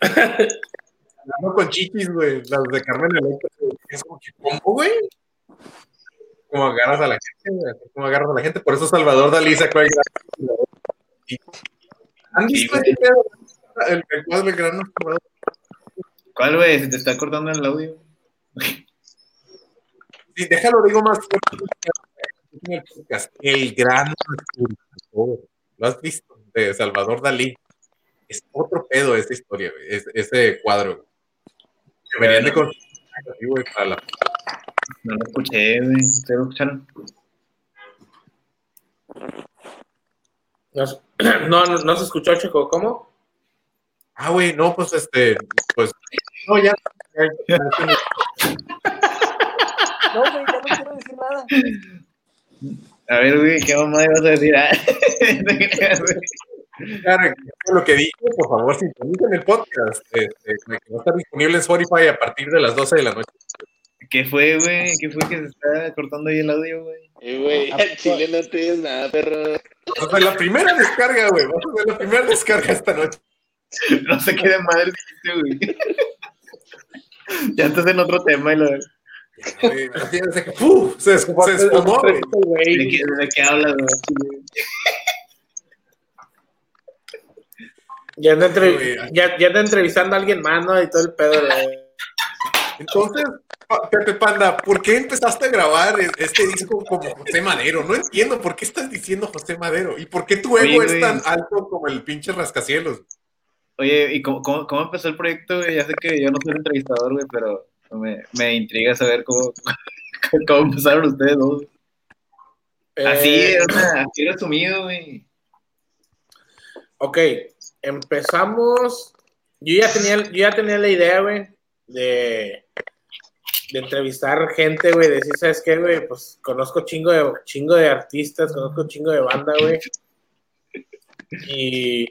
Hablando con chichis, güey. Las de Carmen Electra. güey, Es como que, ¿cómo, güey? Como agarras a la gente, güey. Como agarras a la gente. Por eso Salvador Dalí sacó el gran. ¿Han visto ese pedo? El, el cuadro del gran Salvador. ¿Cuál, güey? Se te está cortando el audio. Sí, déjalo, digo más. El gran. ¿Lo has visto? De Salvador Dalí. Es otro pedo esa historia, güey. es- ese cuadro. Güey. Deberían de con- así, güey, para la No lo escuché, güey. ¿Ustedes lo escucharon? No, no, no, se escuchó, Checo. ¿Cómo? Ah, güey, no, pues este, pues. No, ya- No, güey, ya no quiero decir nada. A ver, güey, ¿qué mamá ibas a decir? Ah. ya, lo que dije, por favor, sintonicen el podcast. Este, que va a estar disponible en Spotify a partir de las 12 de la noche. ¿Qué fue, güey? ¿Qué fue que se está cortando ahí el audio, güey? Eh, güey, al chile no te digas nada, perro. O sea, la primera descarga, güey. Vamos a ver la primera descarga esta noche. No sé qué de madre dijiste, güey. ya estás en otro tema y lo... ¿De Güey, así, o sea, que, ¡puf! se, se güey. qué, de qué hablas, güey? Ya anda, entre- güey. ya, ya anda entrevistando a alguien más, ¿no? Y todo el pedo. Entonces, Pepe Panda, ¿por qué empezaste a grabar e- este disco como José Madero? No entiendo por qué estás diciendo José Madero y por qué tu ego Oye, es güey. tan alto como el pinche rascacielos. Oye, ¿y cómo, cómo, cómo empezó el proyecto, güey? Ya sé que yo no soy entrevistador, güey, pero me, me intriga saber cómo, cómo empezaron ustedes dos. Así, Eh, o sea, así resumido, güey. Ok, empezamos. Yo ya tenía, yo ya tenía la idea, güey, de, de entrevistar gente, güey, de decir, ¿sabes qué, güey? Pues conozco chingo de, chingo de artistas, conozco chingo de banda, güey. Y,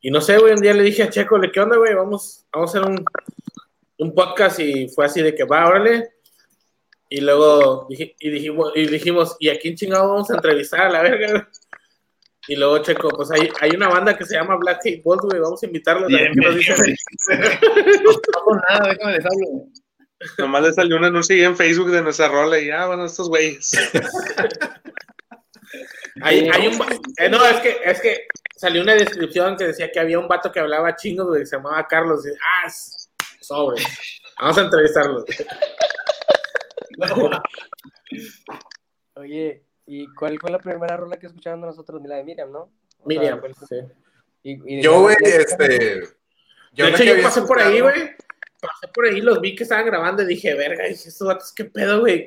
y no sé, güey, un día le dije a Checo, ¿le qué onda, güey? Vamos, vamos a hacer un, un podcast y fue así de que va, órale. Y luego dije- y dijimos, y dijimos, ¿y a quién chingado vamos a entrevistar a la verga? Y luego, Checo, pues hay, hay una banda que se llama Black Hate Bolt, güey, vamos a invitarlos a ver Bien, qué nos bien, dicen. No hago nada, déjame les hablo. Nomás le salió un anuncio ahí en Facebook de nuestra rola y ya, bueno, estos güeyes. Hay, hay un, eh, no, es que, es que salió una descripción que decía que había un vato que hablaba chingos, güey, se llamaba Carlos. Y, ah, sobre. Vamos a entrevistarlo. Oye, ¿y cuál fue la primera rola que escucharon de nosotros? La de Miriam, ¿no? O Miriam, sí. y- y de- Yo, güey, este. De no hecho, yo pasé por ahí, güey. Pasé por ahí, los vi que estaban grabando y dije, verga, y dije, estos vatos, ¿qué pedo, güey?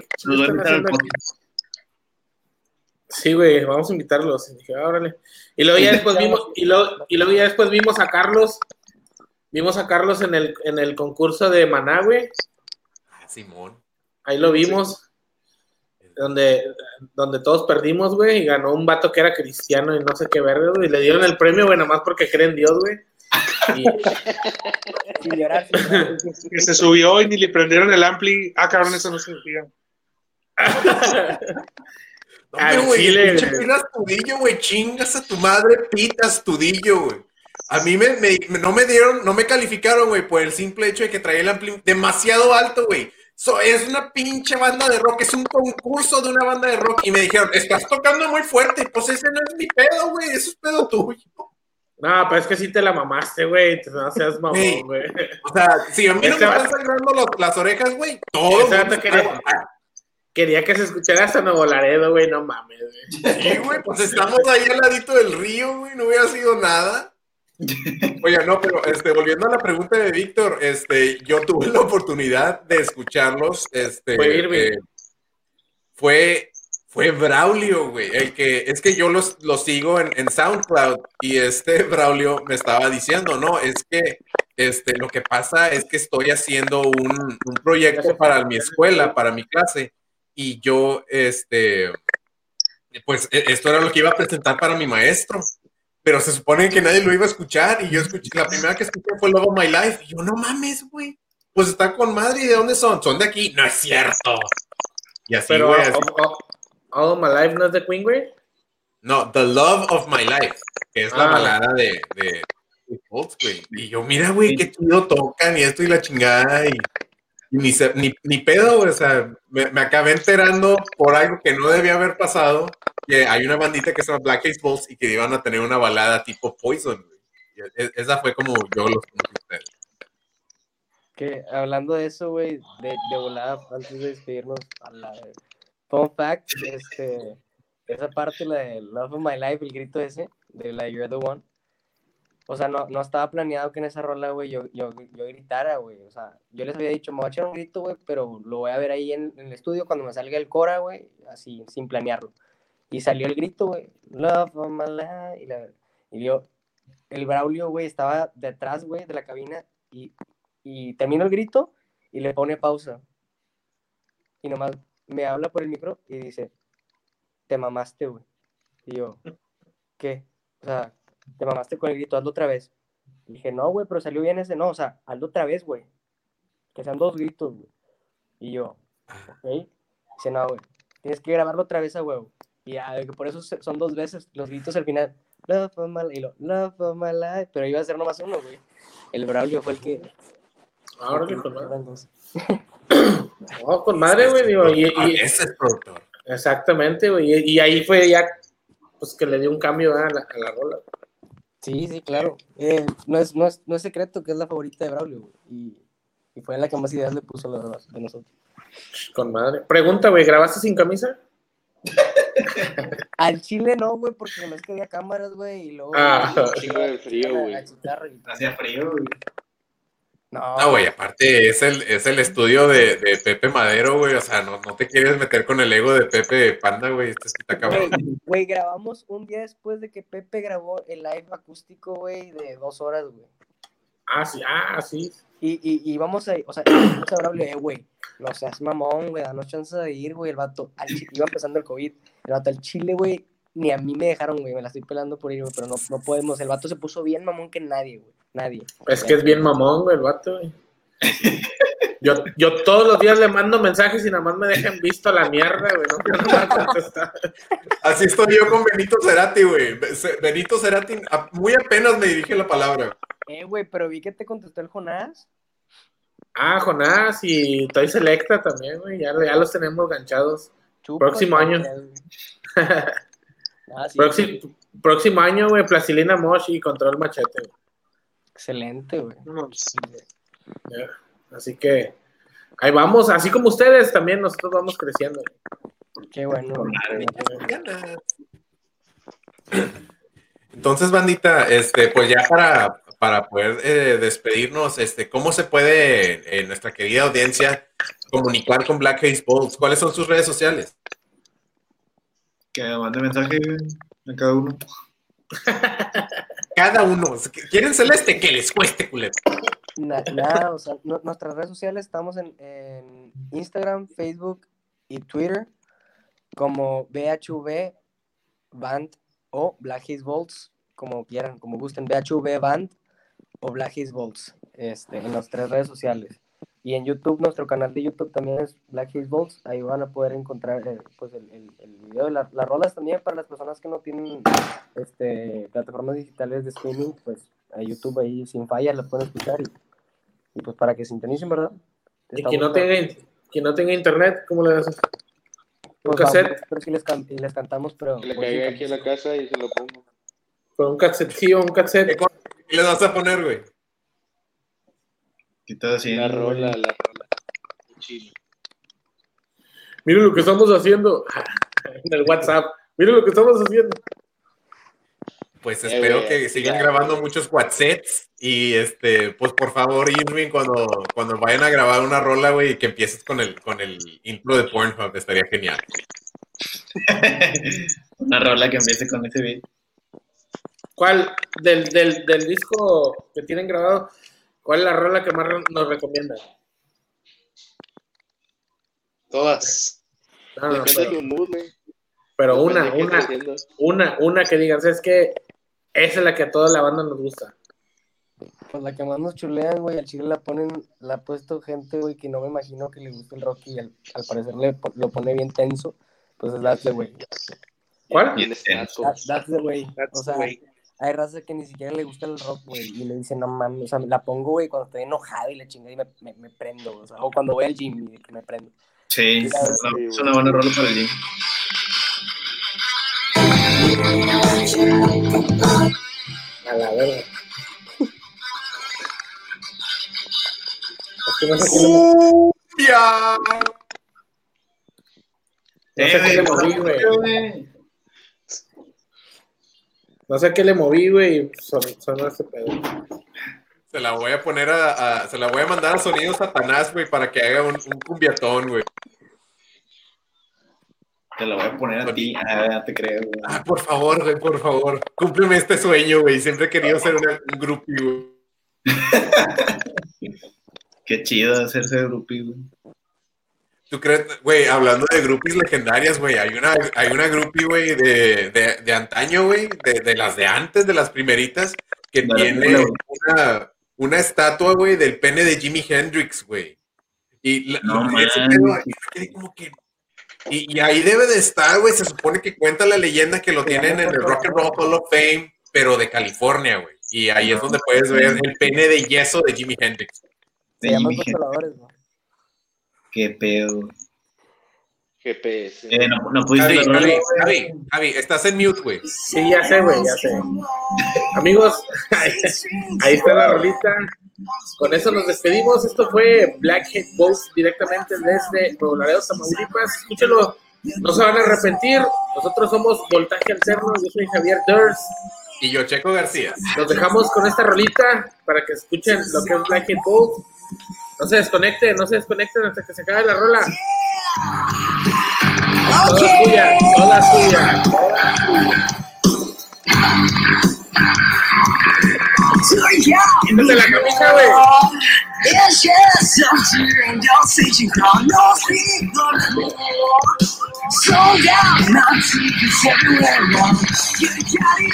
Sí, güey, vamos a invitarlos. Y dije, "Ah, órale. Y luego ya después vimos, y luego, y luego ya después vimos a Carlos, vimos a Carlos en el, en el concurso de Maná, güey. Ah, Simón. Ahí lo vimos, donde, donde todos perdimos, güey, y ganó un vato que era cristiano y no sé qué verga, güey. Y le dieron el premio, güey, nada más porque creen en Dios, güey. Y, Sin llorar, sin llorar. Que se subió y ni le prendieron el ampli. Ah, cabrón, eso no se. No, Al güey, chile, güey. Pita Astudillo, güey, chingas a tu madre, Pita Astudillo, güey. A mí me- no me dieron, no me calificaron, güey, por el simple hecho de que traía el ampli demasiado alto, güey. So, es una pinche banda de rock, es un concurso de una banda de rock. Y me dijeron, estás tocando muy fuerte. Pues ese no es mi pedo, güey, eso es pedo tuyo. no, pero es que sí te la mamaste, güey. No seas mamón, güey. O sea, si a mí no Este me están sangrando los- las orejas, güey, todo. Este quería- Quería que se escuchara hasta Nuevo Laredo, güey, no mames, güey. Sí, güey, pues estamos ahí al ladito del río, güey, no hubiera sido nada. Oye, no, pero este, volviendo a la pregunta de Víctor, este, yo tuve la oportunidad de escucharlos, este, Fue Irving. eh, fue, fue Braulio, güey, el que, es que yo los, los sigo en, en SoundCloud y este Braulio me estaba diciendo, no, es que, este, lo que pasa es que estoy haciendo un, un proyecto para mi escuela, para mi clase, y yo, este, pues e- esto era lo que iba a presentar para mi maestro. Pero se supone que nadie lo iba a escuchar y yo escuché, la primera que escuché fue Love of My Life. Y yo, no mames, güey. Pues está con madre. ¿Y de dónde son? Son de aquí. No es cierto. Y así, Pero güey. así. All, All- of My Life no es de Queen, güey. No, The Love of My Life, que es la Ah. balada de, de, güey. Y yo, mira, güey, qué chido tocan y esto y la chingada. Y ni, se- ni, ni pedo. O sea, me, me acabé enterando por algo que no debía haber pasado. Que hay una bandita que se llama Black Ace Balls y que iban a tener una balada tipo Poison. Y e- esa fue como yo los conocí ustedes. Que hablando de eso, güey, de, de volada, antes de despedirnos, a la fun fact, este, esa parte, la de Love of My Life, el grito ese, de la You're the One, o sea, no, no estaba planeado que en esa rola, güey, yo, yo, yo gritara, güey, o sea, yo les había dicho, me voy a echar un grito, güey, pero lo voy a ver ahí en, el estudio cuando me salga el cora, güey, así, sin planearlo. Y salió el grito, güey, Love of My Life, y, la, y yo, el Braulio, güey, estaba detrás, güey, de la cabina, y y termino el grito y le pone pausa. Y nomás me habla por el micro y dice, te mamaste, güey. Y yo, ¿qué? O sea, te mamaste con el grito, hazlo otra vez. Y dije, no, güey, pero salió bien ese, no, o sea, hazlo otra vez, güey. Que sean dos gritos, güey. Y yo, ok. Dice, no, güey, tienes que grabarlo otra vez a huevo. Y ya, que por eso son dos veces los gritos al final. Love of my, y lo, love of my life. Pero iba a ser nomás uno, güey. El Braulio fue el que, Ahora con madre. eran dos. No, con madre, güey. digo, y- Ah, y- ese es productor. exactamente, güey. Y, y ahí fue ya, pues que le dio un cambio a la, a la rola. Sí, sí, claro. Eh, no, es, no, es, no es secreto que es la favorita de Braulio, güey. Y, y fue la que más ideas le puso, la verdad, de nosotros. Con madre. Pregunta, güey, ¿grabaste sin camisa? Al chile no, güey, porque no es que había cámaras, güey, y luego... Ah. de frío, güey. Hacía frío, güey. No, No, güey, aparte es el, es el estudio de, de Pepe Madero, güey. O sea, no, no te quieres meter con el ego de Pepe Panda, güey. Este sí está cabrón. Güey, grabamos un día después de que Pepe grabó el live acústico, güey, de dos horas, güey. Ah, sí, ah, sí. Y, y, y vamos a, o sea, vamos a eh, güey, no seas mamón, güey, danos chance de ir, güey, el vato, al iba empezando el COVID, el vato al Chile, güey, ni a mí me dejaron, güey, me la estoy pelando por ir, güey, pero no, no podemos, el vato se puso bien mamón que nadie, güey, nadie. Es que es bien mamón, güey, el vato, güey. Yo, yo todos los días le mando mensajes y nada más me dejan visto a la mierda, güey. No. Así estoy yo con Benito Cerati, güey. Benito Cerati muy apenas me dirige la palabra. Eh, güey, pero vi que te contestó el Jonás. Ah, Jonás y Toy Selecta también, güey. Ya, ya los tenemos ganchados. Próximo año. Ah, sí, Próximo, próximo año, güey, Plastilina Mosh y Control Machete. Excelente, güey. No, sí. Ya. Así que ahí vamos, así como ustedes también, nosotros vamos creciendo. Qué bueno. Entonces, bandita, este, pues ya para, para poder eh, despedirnos, este, ¿cómo se puede, en nuestra querida audiencia, comunicar con Black Haze Bolts? ¿Cuáles son sus redes sociales? Que mande mensaje a cada uno. Cada uno. ¿Quieren celeste? Que les cueste, culero. Na- Nada, o sea, nu- nuestras redes sociales estamos en, en Instagram, Facebook y Twitter como BHV Band o Black Haze Volts, como quieran, como gusten, BHV Band o Black Haze Volts, este, en las tres redes sociales. Y en YouTube, nuestro canal de YouTube también es Black Haze Volts, ahí van a poder encontrar eh, pues el, el, el video de la- las rolas también para las personas que no tienen este, plataformas digitales de streaming, pues a YouTube ahí sin falla las pueden escuchar y, y pues para que sintonicen, ¿verdad? Y quien no, tenga, quien no tenga internet, ¿cómo le haces? Un Pues, cassette, vamos, pero sí les, can- y les cantamos, pero... Que le pues, caiga sin aquí en la casa y se lo pongo. con un cassettillo, un cassette. ¿Qué les vas a poner, güey? Quita así. La rola, la rola. Chile. Miren lo que estamos haciendo en el WhatsApp. Miren lo que estamos haciendo. Pues Eh, espero que sigan grabando muchos WhatsApps y este, pues por favor, Irving, cuando, cuando vayan a grabar una rola, güey, que empieces con el, con el intro de Pornhub, estaría genial. Una rola que empiece con ese beat. ¿Cuál del, del, del disco que tienen grabado? ¿Cuál es la rola que más nos recomiendan? Todas. No, no, no, de pero, tu mood, güey. pero una, una, una, una que digas, es que esa es la que a toda la banda nos gusta. Pues la que más nos chulean, güey, al chile la ponen, la ha puesto gente, güey, que no me imagino que le guste el rock y al, al parecer le, lo pone bien tenso, pues es That's the Way. ¿Cuál? That's the Way. That's o sea, the way. Hay raza que ni siquiera le gusta el rock, güey, y le dicen, no mames, o sea, la pongo, güey, cuando estoy enojado y la chingada y me, me, me prendo, o sea, o cuando voy al gym y que me prendo. Sí, es una, es una buena rola para el gym. A la verga. Es que no sé le, ¡Ya! no sé qué le moví, güey. No sé qué le moví, güey, y son, sonó ese pedo. Se la voy a poner a, a- se la voy a mandar a Sonido Satanás, güey, para que haga un, un cumbiatón, güey. Te la voy a poner a ti. Ah, te creo, güey. Ah, por favor, güey, por favor. Cúmpleme este sueño, güey. Siempre he querido ser una- un groupie, güey. Qué chido hacerse groupie, güey. ¿Tú crees, güey, hablando de groupies legendarias, güey, hay una, hay una groupie, güey, de, de, de antaño, güey, de, de las de antes, de las primeritas, que tiene una, una estatua, güey, del pene de Jimi Hendrix, güey. Y, la- No ese como que- y, y ahí debe de estar, güey, se supone que cuenta la leyenda que lo tienen en el Rock and Roll Hall of Fame, pero de California, güey. Y ahí es donde puedes ver el pene de yeso de Jimi Hendrix. Se De llaman Jimi Hendrix. Qué pedo. GPS. Eh, no, no pudiste Javi, Javi. Javi, Javi, estás en mute, güey. Sí, ya sé, güey, ya sé. Amigos, ahí, está la rolita. Con eso nos despedimos. Esto fue Blackhead Boats directamente desde Nuevo Laredo, Tamaulipas. Escúchelo, no se van a arrepentir. Nosotros somos Voltaje Alterno. Yo soy Javier Durs. Y yo, Checo García. Nos dejamos con esta rolita para que escuchen lo que es Blackhead Boats. No se desconecten, no se desconecten hasta que se acabe la rola. Toda suya, toda suya. Quítate la camisa, güey. Yes, yes, I'm see you cool. Slow down, not secrets everywhere. You got it.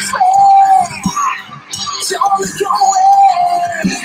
Don't look away.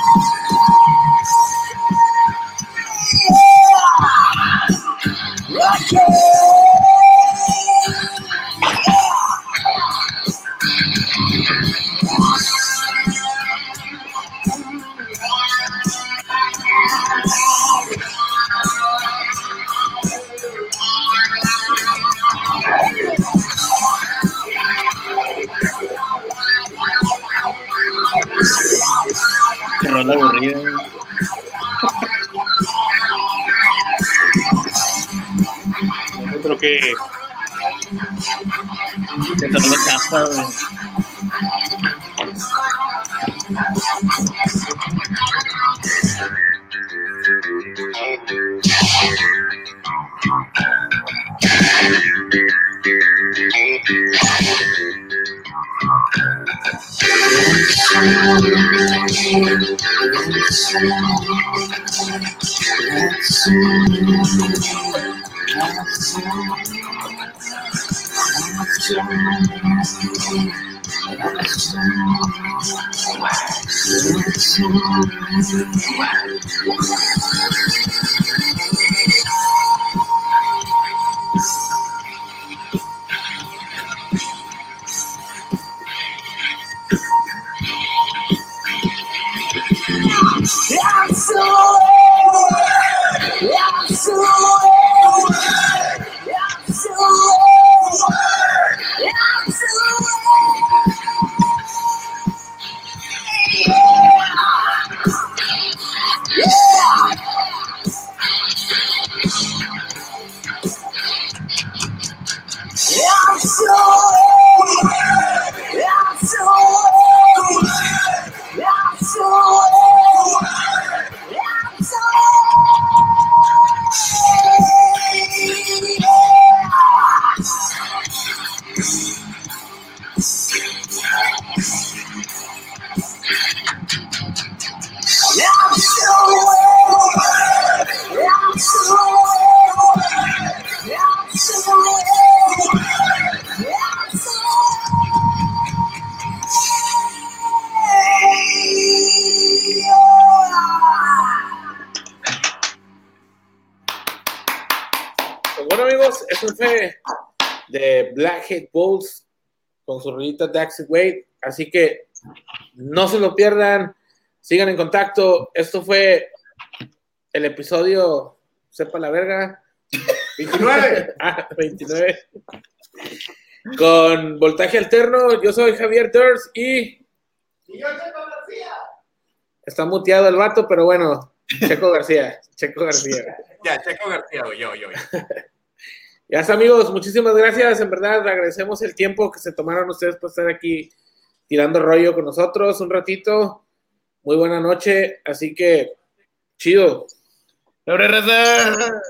Yo creo que Qué rola rolita Daxi Wade. Así que no se lo pierdan, sigan en contacto. Esto fue el episodio, sepa la verga, 29. ah, 29. Con voltaje alterno, yo soy Javier Durs y está muteado el vato, pero bueno, Checo García, Checo García. Ya, Checo García, güey, yo, yo. Ya está, amigos, muchísimas gracias. En verdad, agradecemos el tiempo que se tomaron ustedes por estar aquí tirando rollo con nosotros un ratito. Muy buena noche, así que chido. ¡Sobre raza!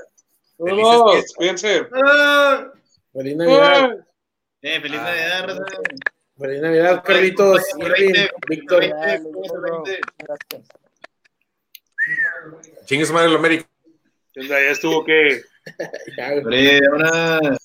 Todos, cuídense. Feliz Navidad. Eh, feliz Navidad, raza. Feliz Navidad, Carlitos, Víctor. Gracias. Chingue su madre el América. Ya estuvo que Ya.